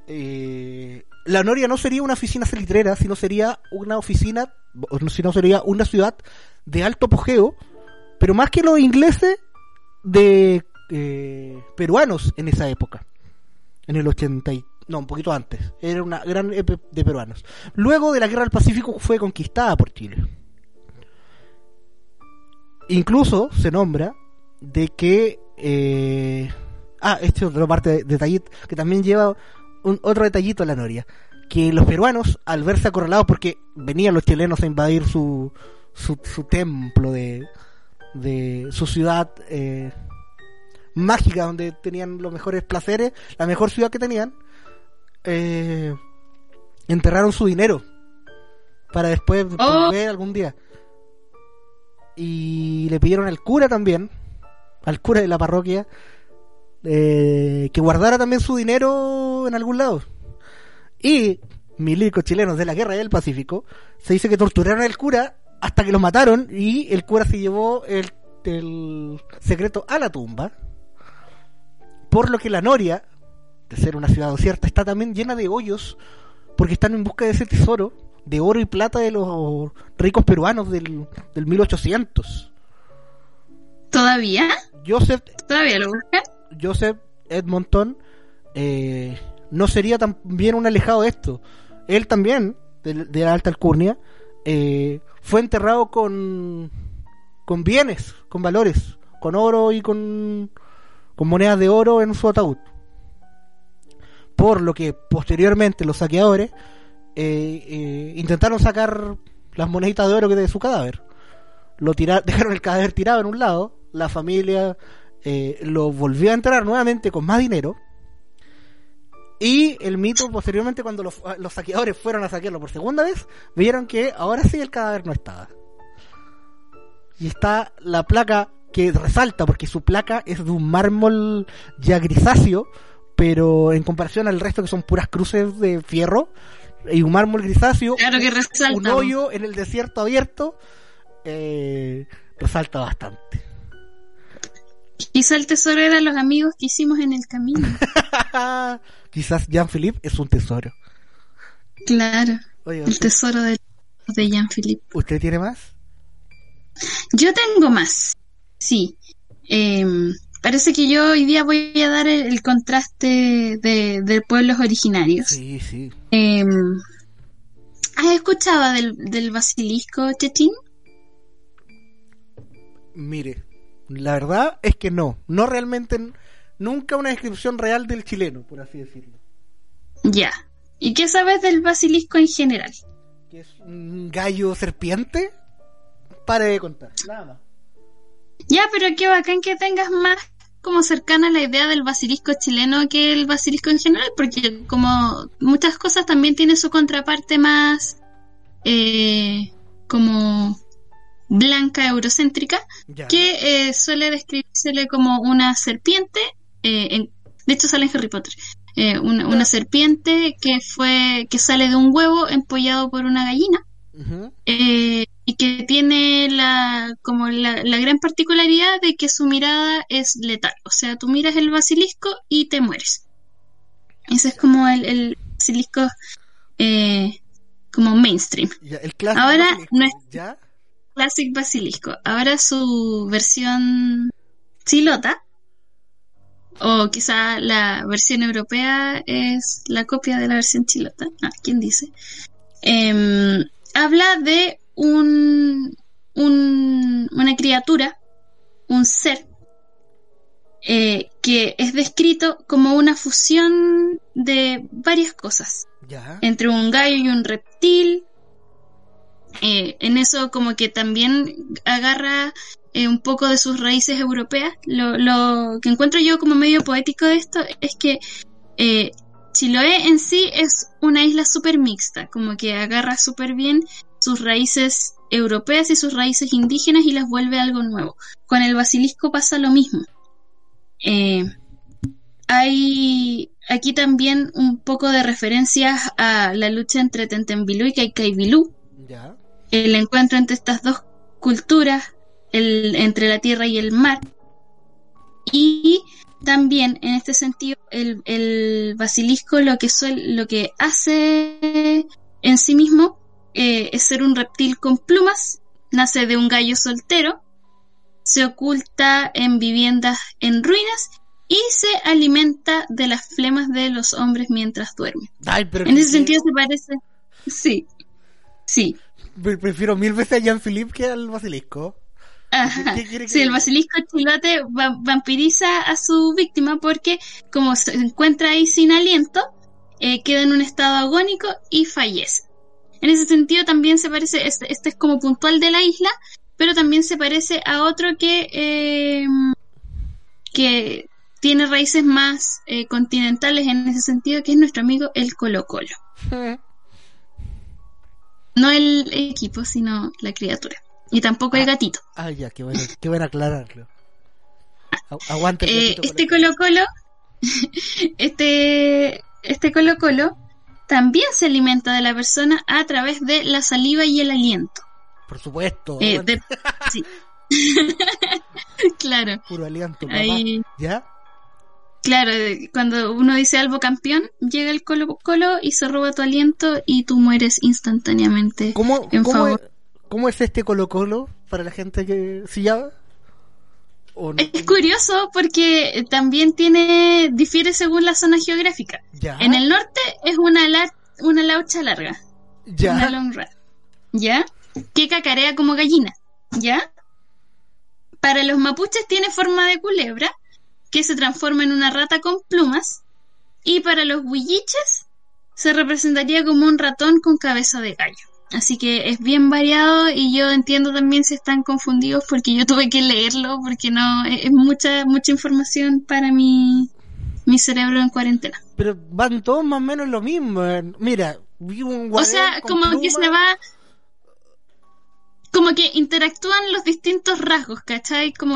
eh, la Noria no sería una oficina salitrera, sino sería una oficina, sino sería una ciudad de alto apogeo, pero más que los ingleses, de eh, peruanos en esa época. En el 80 y- no, un poquito antes. Era una gran de peruanos. Luego de la Guerra del Pacífico fue conquistada por Chile. Incluso se nombra de que... Eh, ah, este es otra parte de detallito que también lleva un, otro detallito a la noria. Que los peruanos, al verse acorralados porque venían los chilenos a invadir su, su, su templo de, de su ciudad eh, mágica donde tenían los mejores placeres, la mejor ciudad que tenían, eh, enterraron su dinero para después Oh. volver algún día. Y le pidieron al cura también, al cura de la parroquia, eh, que guardara también su dinero en algún lado. Y milicos chilenos de la guerra del Pacífico se dice que torturaron al cura hasta que lo mataron y el cura se llevó el, el secreto a la tumba. Por lo que la Noria, de ser una ciudad desierta, está también llena de hoyos porque están en busca de ese tesoro de oro y plata de los ricos peruanos del, del 1800. ¿Todavía? Joseph ¿Todavía lo buscan? Joseph Edmonton eh, no sería también un alejado de esto. Él también, de, la alta alcurnia, eh, fue enterrado con, con bienes, con valores, con oro y con, con monedas de oro en su ataúd. Por lo que posteriormente los saqueadores eh, intentaron sacar las moneditas de oro que de su cadáver. Lo tira- dejaron el cadáver tirado en un lado, la familia eh, lo volvió a enterrar nuevamente con más dinero. Y el mito, posteriormente, cuando los, los saqueadores fueron a saquearlo por segunda vez, vieron que ahora sí el cadáver no estaba. Y está la placa que resalta, porque su placa es de un mármol ya grisáceo, pero en comparación al resto que son puras cruces de fierro, y un mármol grisáceo, Claro que resalta. un hoyo en el desierto abierto, eh, resalta bastante. Quizá el tesoro eran los amigos que hicimos en el camino. Quizás Jean-Philippe es un tesoro. Claro, Oye, el tesoro de, de Jean-Philippe. ¿usted tiene más? Yo tengo más. Sí. Em, parece que yo hoy día voy a dar el, el contraste de, de pueblos originarios. Sí, sí. Em, ¿Has escuchado del, del basilisco Chetín? Mire, la verdad es que no. No realmente, nunca una descripción real del chileno, por así decirlo. Ya. ¿Y qué sabes del basilisco en general? Que es un gallo serpiente. Pare de contar, nada más. Ya, pero qué bacán que tengas más como cercana la idea del basilisco chileno que el basilisco en general, porque como muchas cosas también tiene su contraparte más eh, como blanca eurocéntrica, Ya. que eh, suele describírsele como una serpiente, eh, en- de hecho sale en Harry Potter, eh, una, una serpiente que fue que sale de un huevo empollado por una gallina y que tiene la como la, la gran particularidad de que su mirada es letal, o sea, tú miras el basilisco y te mueres. Ese es como el, el basilisco como mainstream. Ya, el clásico Ahora no es- ¿Ya? Classic Basilisco. Ahora su versión chilota, o quizá la versión europea es la copia de la versión chilota. Ah, ¿quién dice? Em, habla de un, un- una criatura, un ser, eh, que es descrito como una fusión de varias cosas Ya. entre un gallo y un reptil. Eh, en eso como que también agarra eh, un poco de sus raíces europeas. Lo, que encuentro yo como medio poético de esto es que eh, Chiloé en sí es una isla súper mixta, como que agarra súper bien sus raíces europeas y sus raíces indígenas y las vuelve algo nuevo. Con el basilisco pasa lo mismo. Hay aquí también un poco de referencias a la lucha entre Tentembilú y Caicaibilú, Ya. El encuentro entre estas dos culturas, el, entre la tierra y el mar. Y también en este sentido el, el basilisco lo que suel- lo que hace en sí mismo eh, es ser un reptil con plumas, nace de un gallo soltero, se oculta en viviendas en ruinas y se alimenta de las flemas de los hombres mientras duermen. Ay, pero En ese sentido se parece. Sí. Sí. Pre- Prefiero mil veces a Jean-Philippe que al basilisco. Ajá. ¿Qué quiere que Sí, el basilisco chilote va- vampiriza a su víctima porque, como se encuentra ahí sin aliento, eh, queda en un estado agónico y fallece. En ese sentido, también se parece, este, este es como puntual de la isla, pero también se parece a otro que, eh, que tiene raíces más eh, continentales en ese sentido, que es nuestro amigo el Colo Colo. No el equipo, sino la criatura. Y tampoco el gatito. Ah, ya, qué bueno, qué bueno aclararlo. Agu- Aguante Eh, este Colo Colo, este, este Colo Colo también se alimenta de la persona a través de la saliva y el aliento. Por supuesto. Eh, de- sí. claro, Puro aliento, ahí, ¿Ya? Claro, eh, cuando uno dice algo campeón, llega el Colo Colo y se roba tu aliento y tú mueres instantáneamente. ¿Cómo, En cómo, es, cómo es este Colo Colo para la gente que sí ya? ¿O no? Es curioso porque también tiene, difiere según la zona geográfica. ¿Ya? En el norte es una, la- una laucha larga. ¿Ya? Una long. ¿Ya? Que cacarea como gallina. ¿Ya? Para los mapuches tiene forma de culebra, que se transforma en una rata con plumas. Y para los huilliches se representaría como un ratón con cabeza de gallo. Así que es bien variado y yo entiendo también si están confundidos porque yo tuve que leerlo porque no es mucha mucha información para mi mi cerebro en cuarentena. Pero van todos más o menos lo mismo. eh. Mira, vi un O sea, como que se va. Como que interactúan los distintos rasgos, ¿cachai? Como,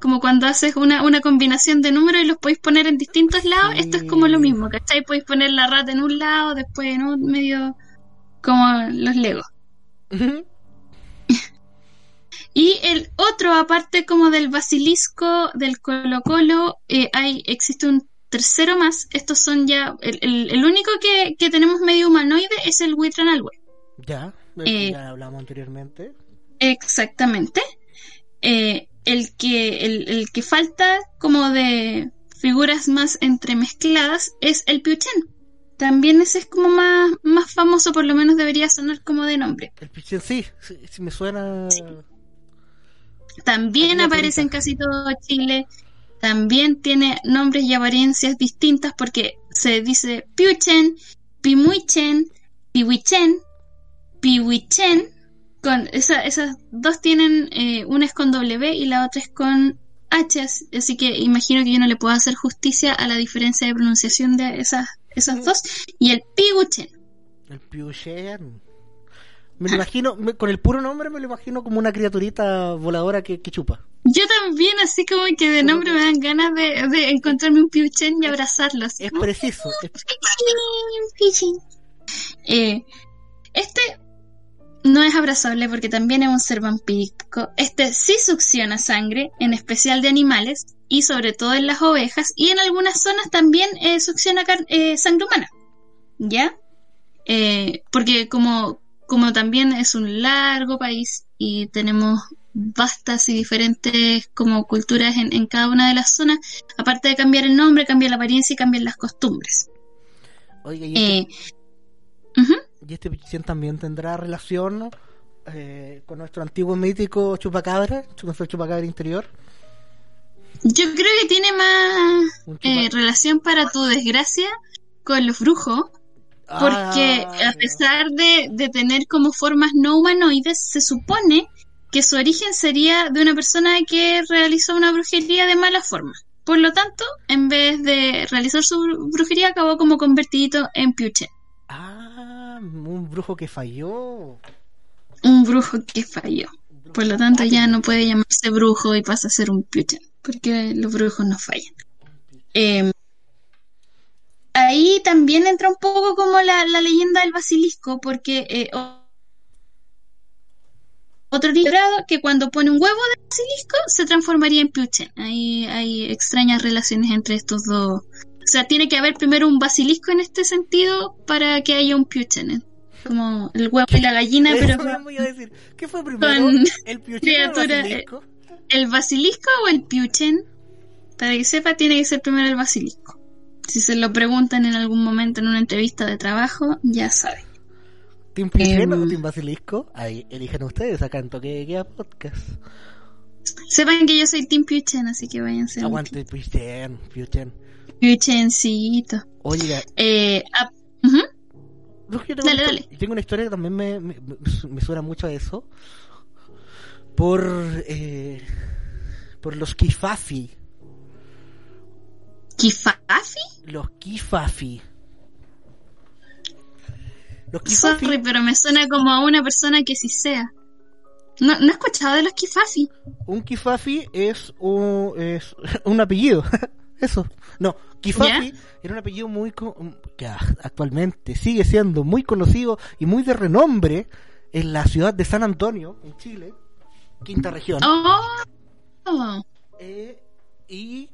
como cuando haces una, una combinación de números y los podéis poner en distintos lados. Esto es como lo mismo, ¿cachai? Podéis poner la rata en un lado, después en un medio. Como los Legos. Y el otro, aparte como del basilisco, del Colo Colo, eh, hay, existe un tercero más. Estos son ya. El, el- el único que, que tenemos medio humanoide es el Huitranalhue. Ya, Eh, ya hablamos anteriormente. Exactamente. Eh, el que el, el que falta como de figuras más entremezcladas es el Piuchen. También ese es como más, más famoso, por lo menos debería sonar como de nombre. El pichén sí, sí, sí me suena. También aparece en casi todo Chile. También tiene nombres y apariencias distintas porque se dice Piuchen, Pimuichen, Pihuichen, Pihuichen. Con esa, esas dos tienen, eh, una es con W y la otra es con H, as- así que imagino que yo no le puedo hacer justicia a la diferencia de pronunciación de esas, esas dos. Y el Pihuichen. El pichén. Me lo imagino, me- con el puro nombre me lo imagino como una criaturita voladora que, que chupa. Yo también, así como que de nombre me dan ganas de, de encontrarme un Piuchen y abrazarlo. Así Es preciso. es- Eh, este no es abrazable porque también es un ser vampírico. Este sí succiona sangre, en especial de animales y sobre todo en las ovejas y en algunas zonas también eh, succiona eh, sangre humana. ¿Ya? Eh, porque como, como también es un largo país y tenemos vastas y diferentes como culturas en, en cada una de las zonas, aparte de cambiar el nombre, cambia la apariencia y cambian las costumbres. Oiga, y este, Eh. Y este pichén también tendrá relación eh, con nuestro antiguo mítico chupacabra, nuestro chupacabra interior. Yo creo que tiene más eh, relación para tu desgracia con los brujos, porque Ah, a pesar de, de tener como formas no humanoides, se supone que su origen sería de una persona que realizó una brujería de mala forma. Por lo tanto, en vez de realizar su bru- brujería, acabó como convertido en Piuche, Ah, un brujo que falló. un brujo que falló. Por lo tanto, ya no puede llamarse brujo y pasa a ser un Piuche, porque los brujos no fallan. Eh, ahí también entra un poco como la, la leyenda del basilisco, porque eh, otro librado que cuando pone un huevo de basilisco se transformaría en piuchen. Ahí hay extrañas relaciones entre estos dos. O sea, tiene que haber primero un basilisco en este sentido para que haya un piuchen. ¿eh? Como el huevo y la gallina, pero a decir. ¿Qué fue primero? con ¿El o el criatura, basilisco? el basilisco o el piuchen. para que sepa, tiene que ser primero el basilisco. Si se lo preguntan en algún momento en una entrevista de trabajo, ya saben. ¿Team Pichén Em. o Team Basilisco? Ahí eligen ustedes acá en Toque de Queda Podcast. Sepan que yo soy Team Piuchen, así que váyanse. Aguante Pichén, Pichén. Piuchencito. Oiga, Eh, ah, tengo, Dale, una, dale. yo tengo una historia que también me, me, me- me suena mucho a eso. Por, eh, por los Kifafi. ¿Kifafi? Los Kifafi. Los Kifafi, Sorry, pero me suena como a una persona que sí sea. No, no he escuchado de los Kifafi. un Kifafi es un, es un apellido. Eso. No, Kifafi era un apellido muy co- que actualmente sigue siendo muy conocido y muy de renombre en la ciudad de San Antonio, en Chile, quinta región. Oh. Eh, y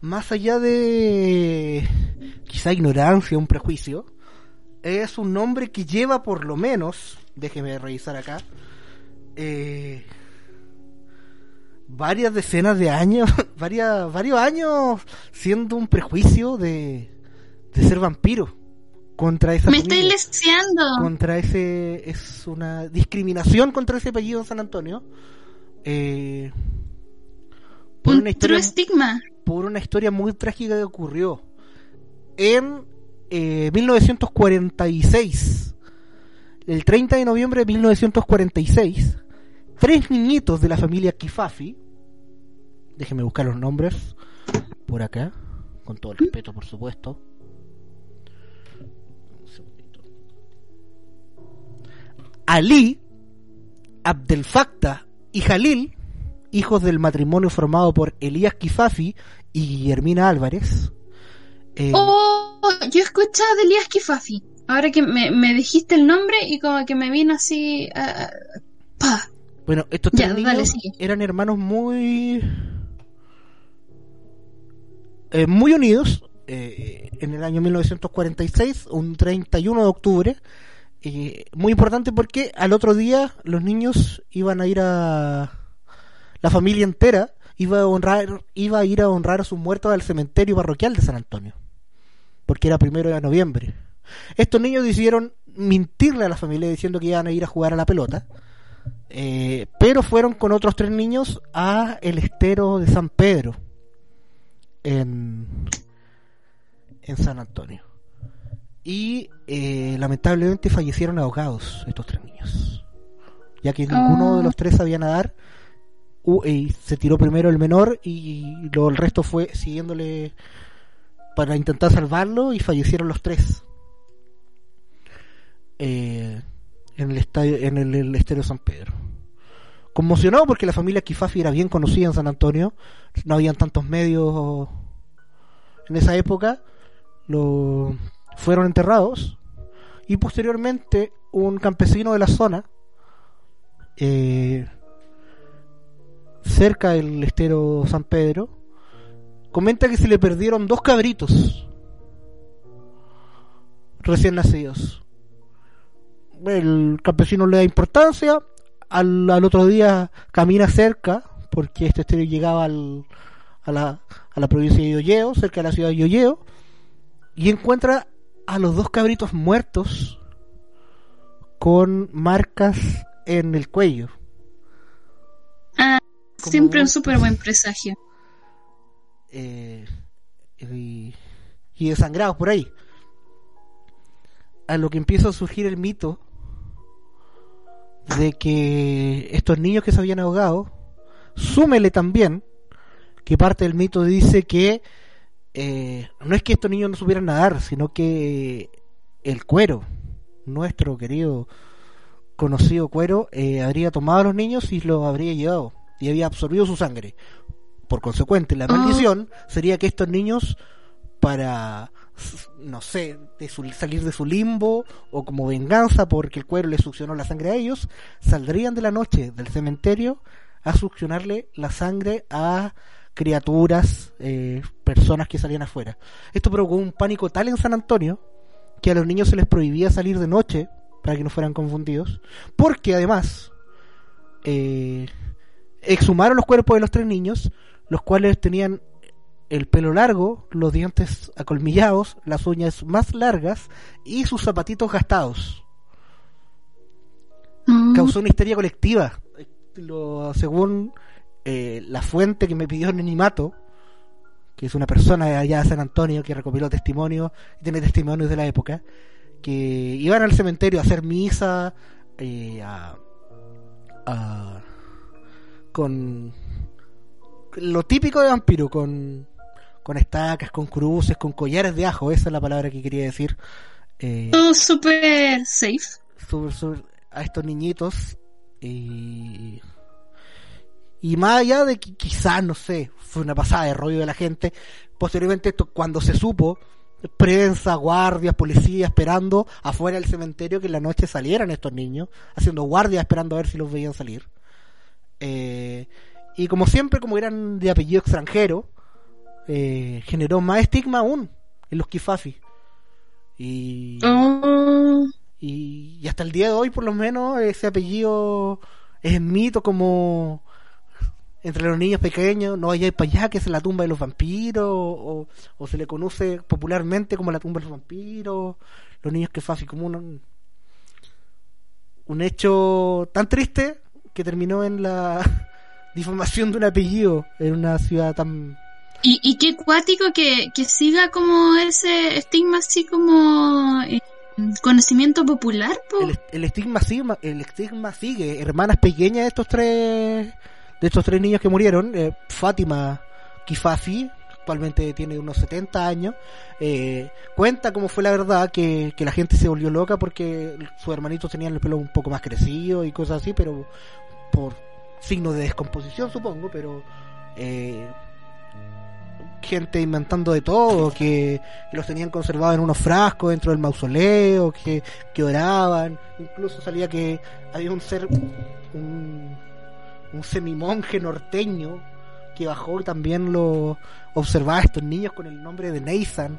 más allá de quizá ignorancia, un prejuicio, es un nombre que lleva por lo menos, déjeme revisar acá, eh, varias decenas de años, varias, varios años siendo un prejuicio de, de ser vampiro contra esa Me familia estoy leseando. contra ese es una discriminación contra ese apellido en San Antonio eh, por Un una historia estigma. por una historia muy trágica que ocurrió en eh, 1946 el 30 de noviembre de 1946 tres niñitos de la familia Kifafi déjenme buscar los nombres por acá con todo el respeto por supuesto. Ali, Abdel Fattah y Jalil, hijos del matrimonio formado por Elías Kifafi y Guillermina Álvarez. eh, Oh, yo he escuchado de Elías Kifafi. Ahora que me, me dijiste el nombre y como que me vino así. ah, pa. Bueno, estos tres niños eran hermanos muy eh, muy unidos. eh, en el año 1946, un 31 de octubre, eh, muy importante porque al otro día los niños iban a ir a la familia entera iba a honrar iba a ir a honrar a sus muertos al cementerio parroquial de San Antonio, porque era primero de noviembre. Estos niños decidieron mentirle a la familia diciendo que iban a ir a jugar a la pelota. Eh, pero fueron con otros tres niños a el estero de San Pedro en, en San Antonio. Y eh, lamentablemente fallecieron ahogados estos tres niños ya que ninguno de los tres sabía nadar. U- y se tiró primero el menor y lo, el resto fue siguiéndole para intentar salvarlo y fallecieron los tres. Eh, en el estadio en el, el San Pedro. Conmocionado porque la familia Kifafi era bien conocida en San Antonio. No habían tantos medios en esa época. Lo fueron enterrados. Y posteriormente un campesino de la zona eh, cerca del estero San Pedro comenta que se le perdieron dos cabritos recién nacidos el campesino le da importancia al, al otro día camina cerca porque este estero llegaba al, a, la, a la provincia de Yoyeo cerca de la ciudad de Yoyeo y encuentra a los dos cabritos muertos con marcas en el cuello Ah, Como siempre un un- súper buen presagio. eh, y, y desangrados por ahí. A lo que empieza a surgir el mito de que estos niños que se habían ahogado, súmele también que parte del mito dice que eh, no es que estos niños no supieran nadar, sino que el cuero, nuestro querido conocido cuero, eh, habría tomado a los niños y los habría llevado y había absorbido su sangre. Por consecuente, la maldición sería que estos niños, para, no sé, de su- salir de su limbo o como venganza porque el cuero le succionó la sangre a ellos, saldrían de la noche del cementerio a succionarle la sangre a criaturas, eh, personas que salían afuera. Esto provocó un pánico tal en San Antonio que a los niños se les prohibía salir de noche para que no fueran confundidos, porque además eh, exhumaron los cuerpos de los tres niños, los cuales tenían el pelo largo, los dientes acolmillados, las uñas más largas y sus zapatitos gastados. Mm. Causó una histeria colectiva. Lo, según eh, la fuente que me pidió Nenimato, que es una persona de allá de San Antonio que recopiló testimonios y tiene testimonios de la época, que iban al cementerio a hacer misa, eh, a, a- con lo típico de vampiro, con, con estacas, con cruces, con collares de ajo, esa es la palabra que quería decir. Eh, Todo súper safe. sobre- sobre a estos niñitos y y más allá de que quizás no sé fue una pasada de rollo de la gente posteriormente esto cuando se supo prensa guardias policías esperando afuera del cementerio que en la noche salieran estos niños haciendo guardias esperando a ver si los veían salir Eh, y como siempre como eran de apellido extranjero eh, generó más estigma aún en los kifafi y Oh. y, y hasta el día de hoy, por lo menos, ese apellido es mito como entre los niños pequeños, no vaya para allá que es la tumba de los vampiros, o, o se le conoce popularmente como la tumba de los vampiros, los niños que como un, un hecho tan triste que terminó en la difamación de un apellido en una ciudad tan... Y, y qué cuático que, que siga como ese estigma así como eh, conocimiento popular, po. El, estigma sigue, el estigma sigue, hermanas pequeñas de estos tres de estos tres niños que murieron, eh, Fátima Kifafi, actualmente tiene unos 70 años, eh, cuenta cómo fue la verdad, que, que la gente se volvió loca porque sus hermanitos tenían el pelo un poco más crecido y cosas así, pero por signos de descomposición supongo, pero eh, gente inventando de todo, que, que los tenían conservados en unos frascos dentro del mausoleo, que, que oraban, incluso salía que había un ser, un, un semimonje norteño que bajó y también lo observaba a estos niños con el nombre de Nathan,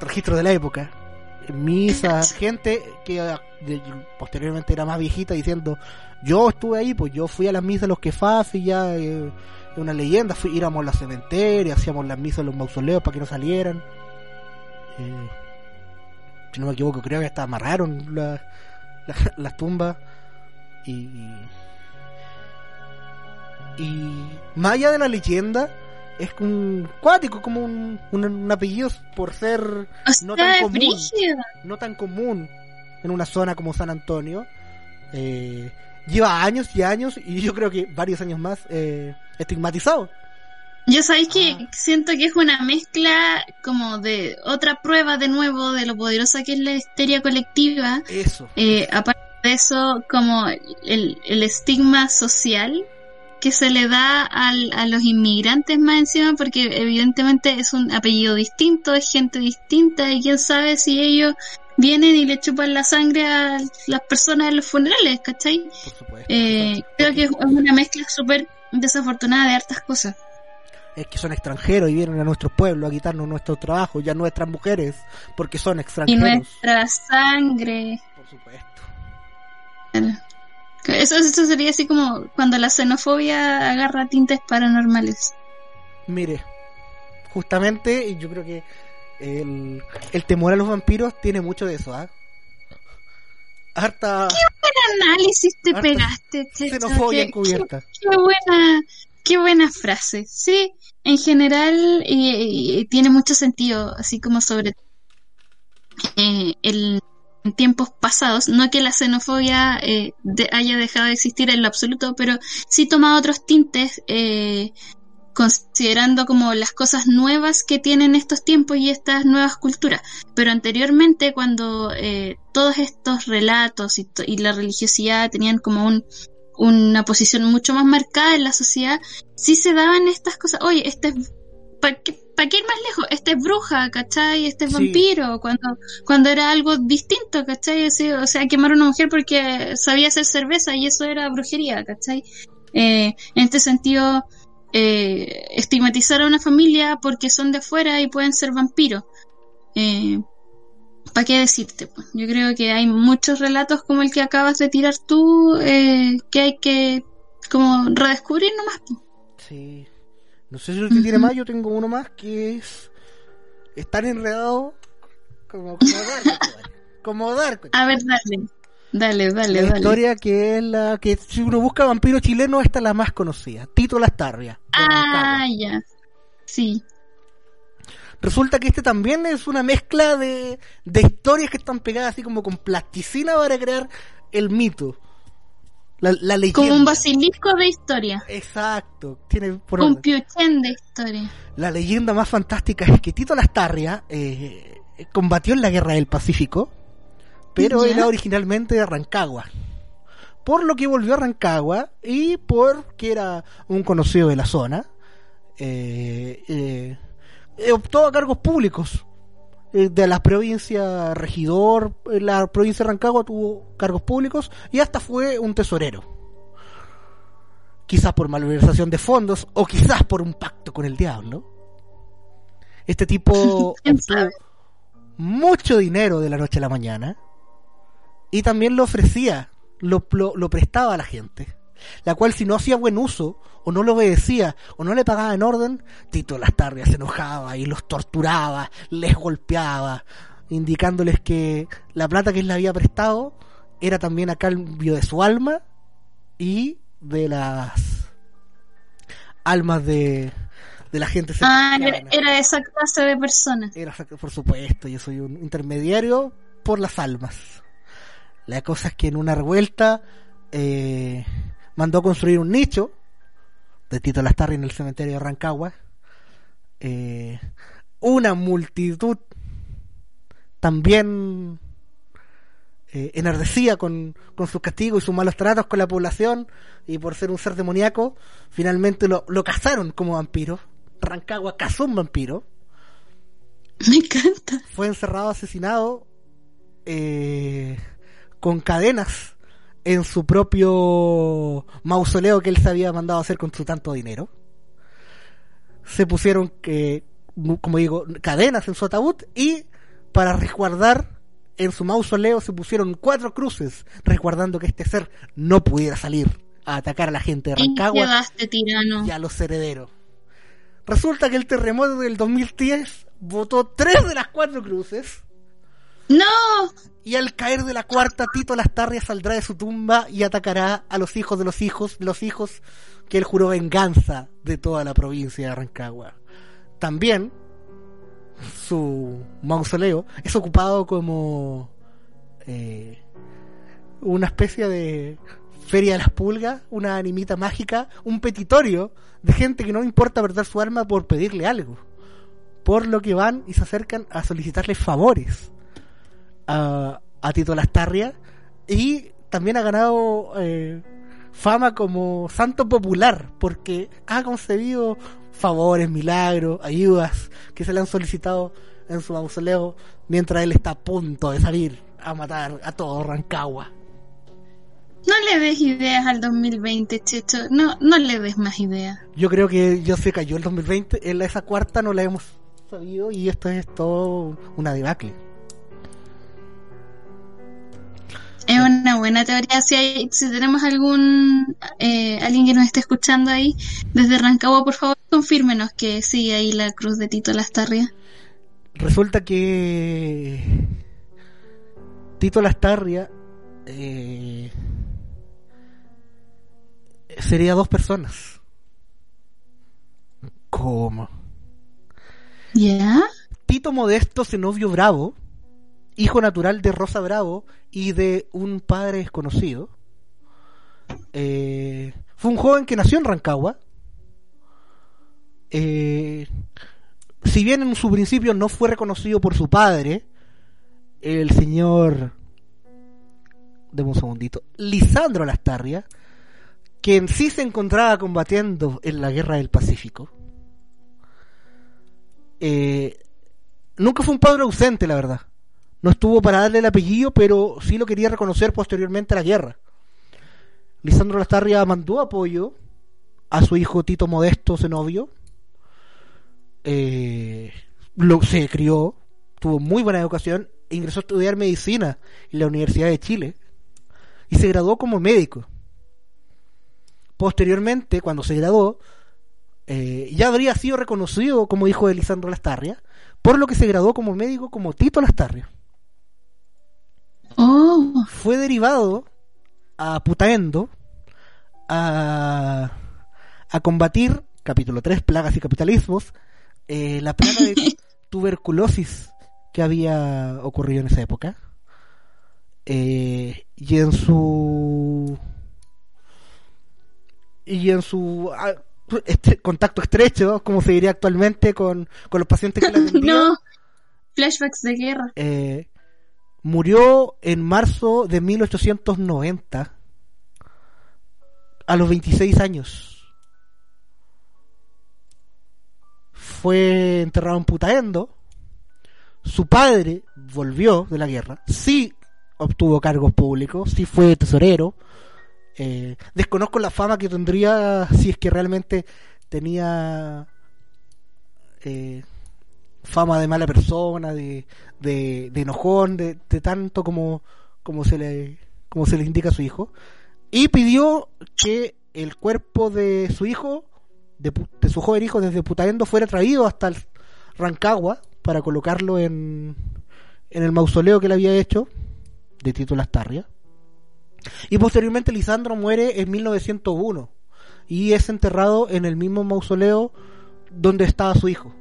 registro de la época, misa, gente que de- posteriormente era más viejita diciendo, yo estuve ahí, pues yo fui a las misas de los kefas y ya eh, una leyenda, fui, íbamos a la cementeria, hacíamos las misas en los mausoleos para que no salieran. Eh, si no me equivoco, creo que hasta amarraron la- la- las tumbas y y más allá de la leyenda es un cuático como un, un, un apellido por ser O no tan común. brígido. no tan común en una zona como San Antonio eh, lleva años y años y yo creo que varios años más eh, estigmatizado Yo sabéis que Ah. siento que es una mezcla como de otra prueba de nuevo de lo poderosa que es la histeria colectiva. eso Eh, aparte de eso, como el, el estigma social que se le da al, a los inmigrantes más encima, porque evidentemente es un apellido distinto, es gente distinta, y quién sabe si ellos vienen y le chupan la sangre a las personas en los funerales, ¿cachai? por supuesto Eh, creo que es una mezcla súper desafortunada de hartas cosas. es que son extranjeros y vienen a nuestros pueblos a quitarnos nuestro trabajo y a nuestras mujeres porque son Y extranjeros nuestra sangre. por supuesto Eso, eso sería así como cuando la xenofobia agarra tintes paranormales. Mire, justamente y yo creo que el, el temor a los vampiros tiene mucho de eso, ¿ah? Harta ¿Qué análisis te Harta pegaste? Xenofobia Qué- encubierta. Qué, qué buena, qué buena frase. Sí, en general y tiene mucho sentido, así como sobre eh, el en tiempos pasados, no que la xenofobia eh, de- haya dejado de existir en lo absoluto, pero sí toma otros tintes eh, considerando como las cosas nuevas que tienen estos tiempos y estas nuevas culturas. Pero anteriormente, cuando eh, todos estos relatos y, la religiosidad tenían como un, una posición mucho más marcada en la sociedad, sí se daban estas cosas. Oye, este es. ¿Para qué, pa' qué ir más lejos? Este es bruja, ¿cachai? Este es Sí. vampiro. Cuando, cuando era algo distinto, ¿cachai? O sea, quemar a una mujer porque sabía hacer cerveza y eso era brujería, ¿cachai? Eh, en este sentido, eh, estigmatizar a una familia porque son de afuera y pueden ser vampiros. Eh, ¿Para qué decirte? po? Yo creo que hay muchos relatos como el que acabas de tirar tú eh, que hay que como redescubrir nomás. Sí. No sé si usted tiene Ujú. más, yo tengo uno más que es estar enredado como, como Dark. como Dark. A ver, dale. Dale, dale, la dale. historia que es la que si uno busca vampiro chileno, esta es la más conocida. Tito Lastarria. Ah, ya. Sí. Resulta que este también es una mezcla de, de historias que están pegadas así como con plasticina para crear el mito. La, la leyenda. Como un basilisco de historia. Exacto. Tiene por Un piuchen de historia. La leyenda más fantástica es que Tito Lastarria eh, combatió en la guerra del Pacífico, pero Ya. era originalmente de Rancagua. Por lo que volvió a Rancagua y porque era un conocido de la zona, eh, eh, optó a cargos públicos. Eh, De la provincia regidor, eh, la provincia de Rancagua tuvo cargos públicos y hasta fue un tesorero quizás por malversación de fondos o quizás por un pacto con el diablo. Este tipo ¿Quién obtuvo mucho dinero de la noche a la mañana y también lo ofrecía, lo, lo, lo prestaba a la gente, la cual si no hacía buen uso o no lo obedecía o no le pagaba en orden, Tito Lastarria se enojaba y los torturaba, les golpeaba, indicándoles que la plata que él le había prestado era también a cambio de su alma y de las almas de, de la gente Ah, era, esa clase de persona. Era, por supuesto, yo soy un intermediario por las almas. La cosa es que en una revuelta eh, mandó a construir un nicho de Tito Lastarri en el cementerio de Rancagua. Eh, una multitud también eh, enardecida con, con sus castigos y sus malos tratos con la población y por ser un ser demoníaco, finalmente lo, lo cazaron como vampiro. Rancagua cazó un vampiro Me encanta. fue encerrado, asesinado, eh, con cadenas en su propio mausoleo que él se había mandado a hacer con su tanto dinero. Se pusieron, como digo, cadenas en su ataúd y para resguardar en su mausoleo se pusieron cuatro cruces, resguardando que este ser no pudiera salir a atacar a la gente de Rancagua tirano. y a los herederos. Resulta que el terremoto del 2010 botó tres de las cuatro cruces ¡No! y al caer de la cuarta Tito Lastarria saldrá de su tumba y atacará a los hijos de los hijos los hijos que él juró venganza de toda la provincia de Rancagua. También su mausoleo es ocupado como eh, una especie de feria de las pulgas, una animita mágica, un petitorio de gente que no importa perder su alma por pedirle algo. Por lo que van y se acercan a solicitarle favores a, a Tito Lastarria y también ha ganado eh, fama como santo popular porque ha concebido favores, milagros, ayudas que se le han solicitado en su mausoleo mientras él está a punto de salir a matar a todo Rancagua. No le des ideas al 2020, Checho. No, no le des más ideas. Yo creo que ya se cayó el 2020, en esa cuarta no la hemos sabido y esto es todo una debacle. Es una buena teoría. Si, hay, si tenemos algún eh, alguien que nos esté escuchando ahí desde Rancagua, por favor, confírmenos que sigue ahí la cruz de Tito Lastarria. Resulta que Tito Lastarria eh, sería dos personas. ¿Cómo? ¿Ya? Tito Modesto Zenobio Bravo, hijo natural de Rosa Bravo y de un padre desconocido, eh, fue un joven que nació en Rancagua. Eh, si bien en su principio no fue reconocido por su padre, el señor, deme un segundito, Lisandro Lastarria, que en sí se encontraba combatiendo en la guerra del Pacífico, eh, nunca fue un padre ausente, la verdad. No estuvo para darle el apellido, pero sí lo quería reconocer posteriormente a la guerra. Lisandro Lastarria mandó apoyo a su hijo Tito Modesto Zenobio. Eh, lo, se crió, tuvo muy buena educación e ingresó a estudiar medicina en la Universidad de Chile y se graduó como médico. Posteriormente, cuando se graduó, eh, ya habría sido reconocido como hijo de Lisandro Lastarria, por lo que se graduó como médico como Tito Lastarria. Oh, Fue derivado a Putaendo a, a combatir, capítulo 3, plagas y capitalismos, eh, la plaga de tuberculosis que había ocurrido en esa época. Eh, y en su y en su ah, este, contacto estrecho, como se diría actualmente, con, con los pacientes que la atendían, no. Flashbacks de guerra. eh, murió en marzo de 1890 a los 26 años. Fue enterrado en Putaendo. Su padre volvió de la guerra. Sí obtuvo cargos públicos. Sí fue tesorero. Eh, desconozco la fama que tendría si es que realmente tenía eh, fama de mala persona, de, de, de enojón, de, tanto como, como se le como se le indica a su hijo, y pidió que el cuerpo de su hijo, de, de su joven hijo desde Putaendo, fuera traído hasta Rancagua para colocarlo en, en el mausoleo que él había hecho de Tito Lastarria. Y posteriormente Lisandro muere en 1901 y es enterrado en el mismo mausoleo donde estaba su hijo.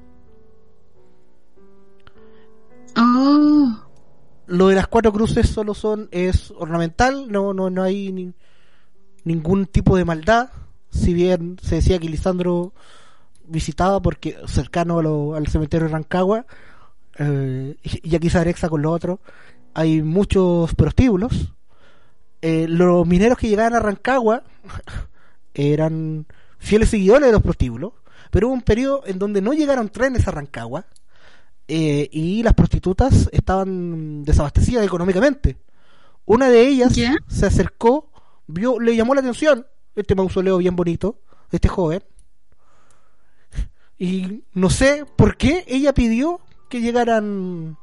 Oh, Lo de las cuatro cruces solo son es ornamental, no no no hay ni- ningún tipo de maldad. Si bien se decía que Lisandro visitaba porque cercano a al cementerio de Rancagua eh, y aquí se con lo otro, hay muchos prostíbulos. Eh, los mineros que llegaban a Rancagua eran fieles seguidores de los prostíbulos, pero hubo un periodo en donde no llegaron trenes a Rancagua eh, y las prostitutas estaban desabastecidas económicamente. Una de ellas se acercó, vio, le llamó la atención. Este mausoleo bien bonito, de este joven, y no sé por qué ella pidió que llegaran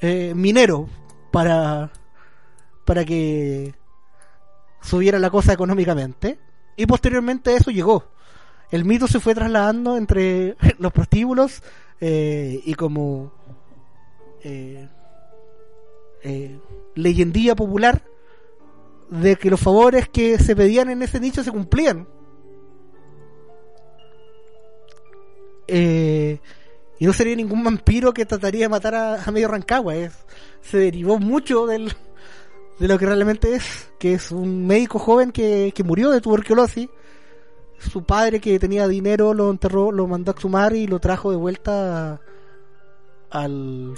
eh, mineros para para que subiera la cosa económicamente. Y posteriormente eso llegó. El mito se fue trasladando entre los prostíbulos eh, y como eh, eh, popular de que los favores que se pedían en ese nicho se cumplían eh, y no sería ningún vampiro que trataría de matar a, a medio Rancagua. Es, se derivó mucho del, de lo que realmente es, que es un médico joven que, que murió de tuberculosis. Su padre que tenía dinero lo enterró, lo mandó a exhumar y lo trajo de vuelta al,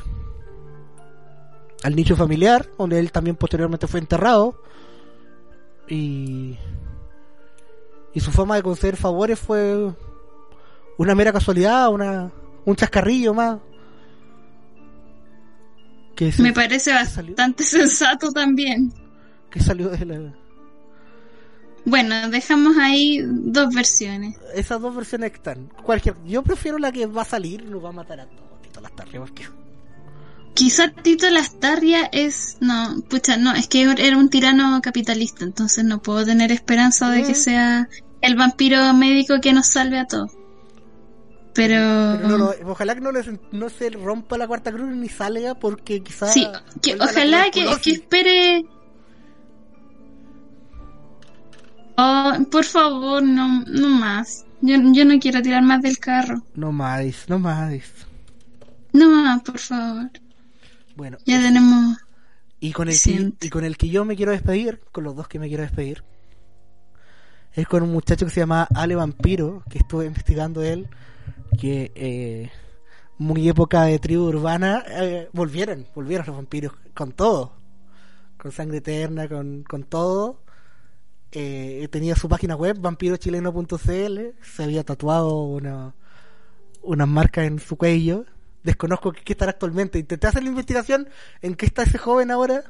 al nicho familiar, donde él también posteriormente fue enterrado. Y, y su forma de conceder favores fue una mera casualidad, una, un chascarrillo más. Que, se- me parece salió? bastante sensato también. que salió de la... Bueno, dejamos ahí dos versiones. Esas dos versiones están. Cualquier, yo prefiero la que va a salir y nos va a matar a todos. Tito Lastarria, porque Quizá Tito Lastarria es... No, pucha, no, es que era un tirano capitalista, entonces no puedo tener esperanza de que Mm. sea el vampiro médico que nos salve a todos. Pero... Pero no, no, ojalá que no, les, no se rompa la cuarta cruz ni salga porque quizás... Sí, que ojalá que, que espere... Oh, por favor, no, no más. Yo, yo no quiero tirar más del carro. No más, no más. No más, por favor. Bueno, Ya tenemos... y con, el que, y con el que yo me quiero despedir, con los dos que me quiero despedir, es con un muchacho que se llama Ale Vampiro, que estuve investigando él, que eh, muy época de tribu urbana, eh, volvieron, volvieron los vampiros con todo, con sangre eterna, con, con todo. Eh, tenía su página web, vampirochileno.cl, se había tatuado una, unas marcas en su cuello. Desconozco qué qué estará actualmente. Intenté hacer la investigación en qué está ese joven ahora,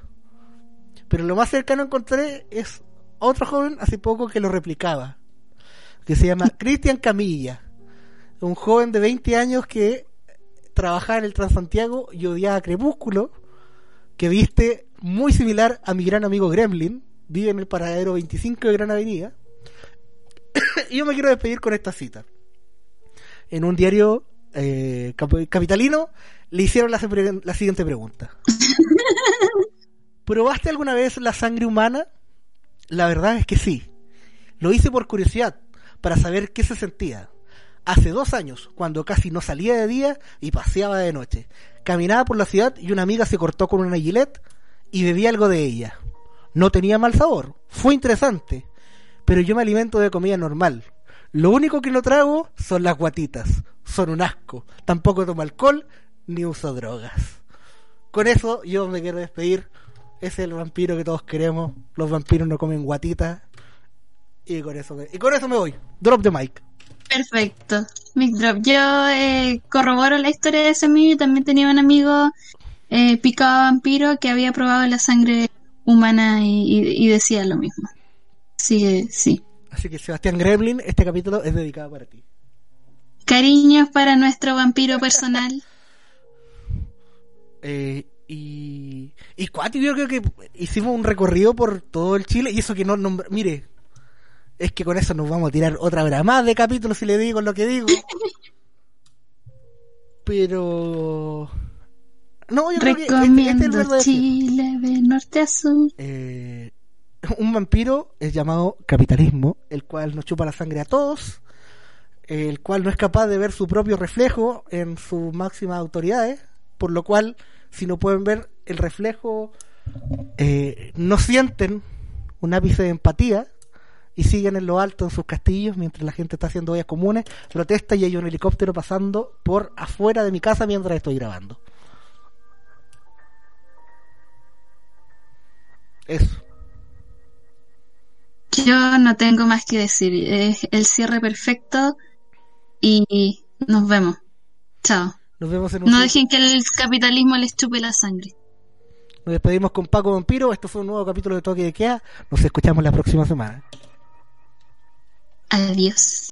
pero lo más cercano encontré es otro joven hace poco que lo replicaba, que se llama Cristian Camilla, un joven de 20 años que trabajaba en el Transantiago y odiaba a Crepúsculo, que viste muy similar a mi gran amigo Gremlin, vive en el paradero 25 de Gran Avenida. y yo me quiero despedir con esta cita. en un diario eh, cap- capitalino, le hicieron la, la siguiente pregunta. ¿Probaste alguna vez la sangre humana? La verdad es que sí. Lo hice por curiosidad, para saber qué se sentía. Hace dos años, cuando casi no salía de día y paseaba de noche. Caminaba por la ciudad y una amiga se cortó con una gilet y bebí algo de ella. No tenía mal sabor, fue interesante, pero yo me alimento de comida normal. Lo único que no trago son las guatitas, son un asco. Tampoco tomo alcohol ni uso drogas. Con eso yo me quiero despedir. Es el vampiro que todos queremos. Los vampiros no comen guatitas. Y con eso me, y con eso me voy. Drop the mic. Perfecto. Mic drop. Yo eh, corroboro la historia de ese amigo también tenía un amigo eh, picado vampiro que había probado la sangre humana y, decía lo mismo. Así que sí. Así que Sebastián Gremlin, este capítulo es dedicado para ti. Cariños para nuestro vampiro personal. Eh, y, y Cuati, yo creo que hicimos un recorrido por todo el Chile y eso que no nombra, mire, es que con eso nos vamos a tirar otra hora más de capítulos si le digo lo que digo. Pero no, yo creo que este, este es el Recomiendo verdadero. Chile de norte a sur. Eh, un vampiro es llamado capitalismo, el cual nos chupa la sangre a todos, el cual no es capaz de ver su propio reflejo en sus máximas autoridades, por lo cual, si no pueden ver el reflejo, eh, no sienten un ápice de empatía y siguen en lo alto en sus castillos mientras la gente está haciendo ollas comunes, protesta y hay un helicóptero pasando por afuera de mi casa mientras estoy grabando. Eso. Yo no tengo más que decir. Es el cierre perfecto y nos vemos. Chao. Nos vemos en un No dejen que el capitalismo les chupe la sangre. Nos despedimos con Paco Vampiro. Esto fue un nuevo capítulo de Toque de Queda. Nos escuchamos la próxima semana. Adiós.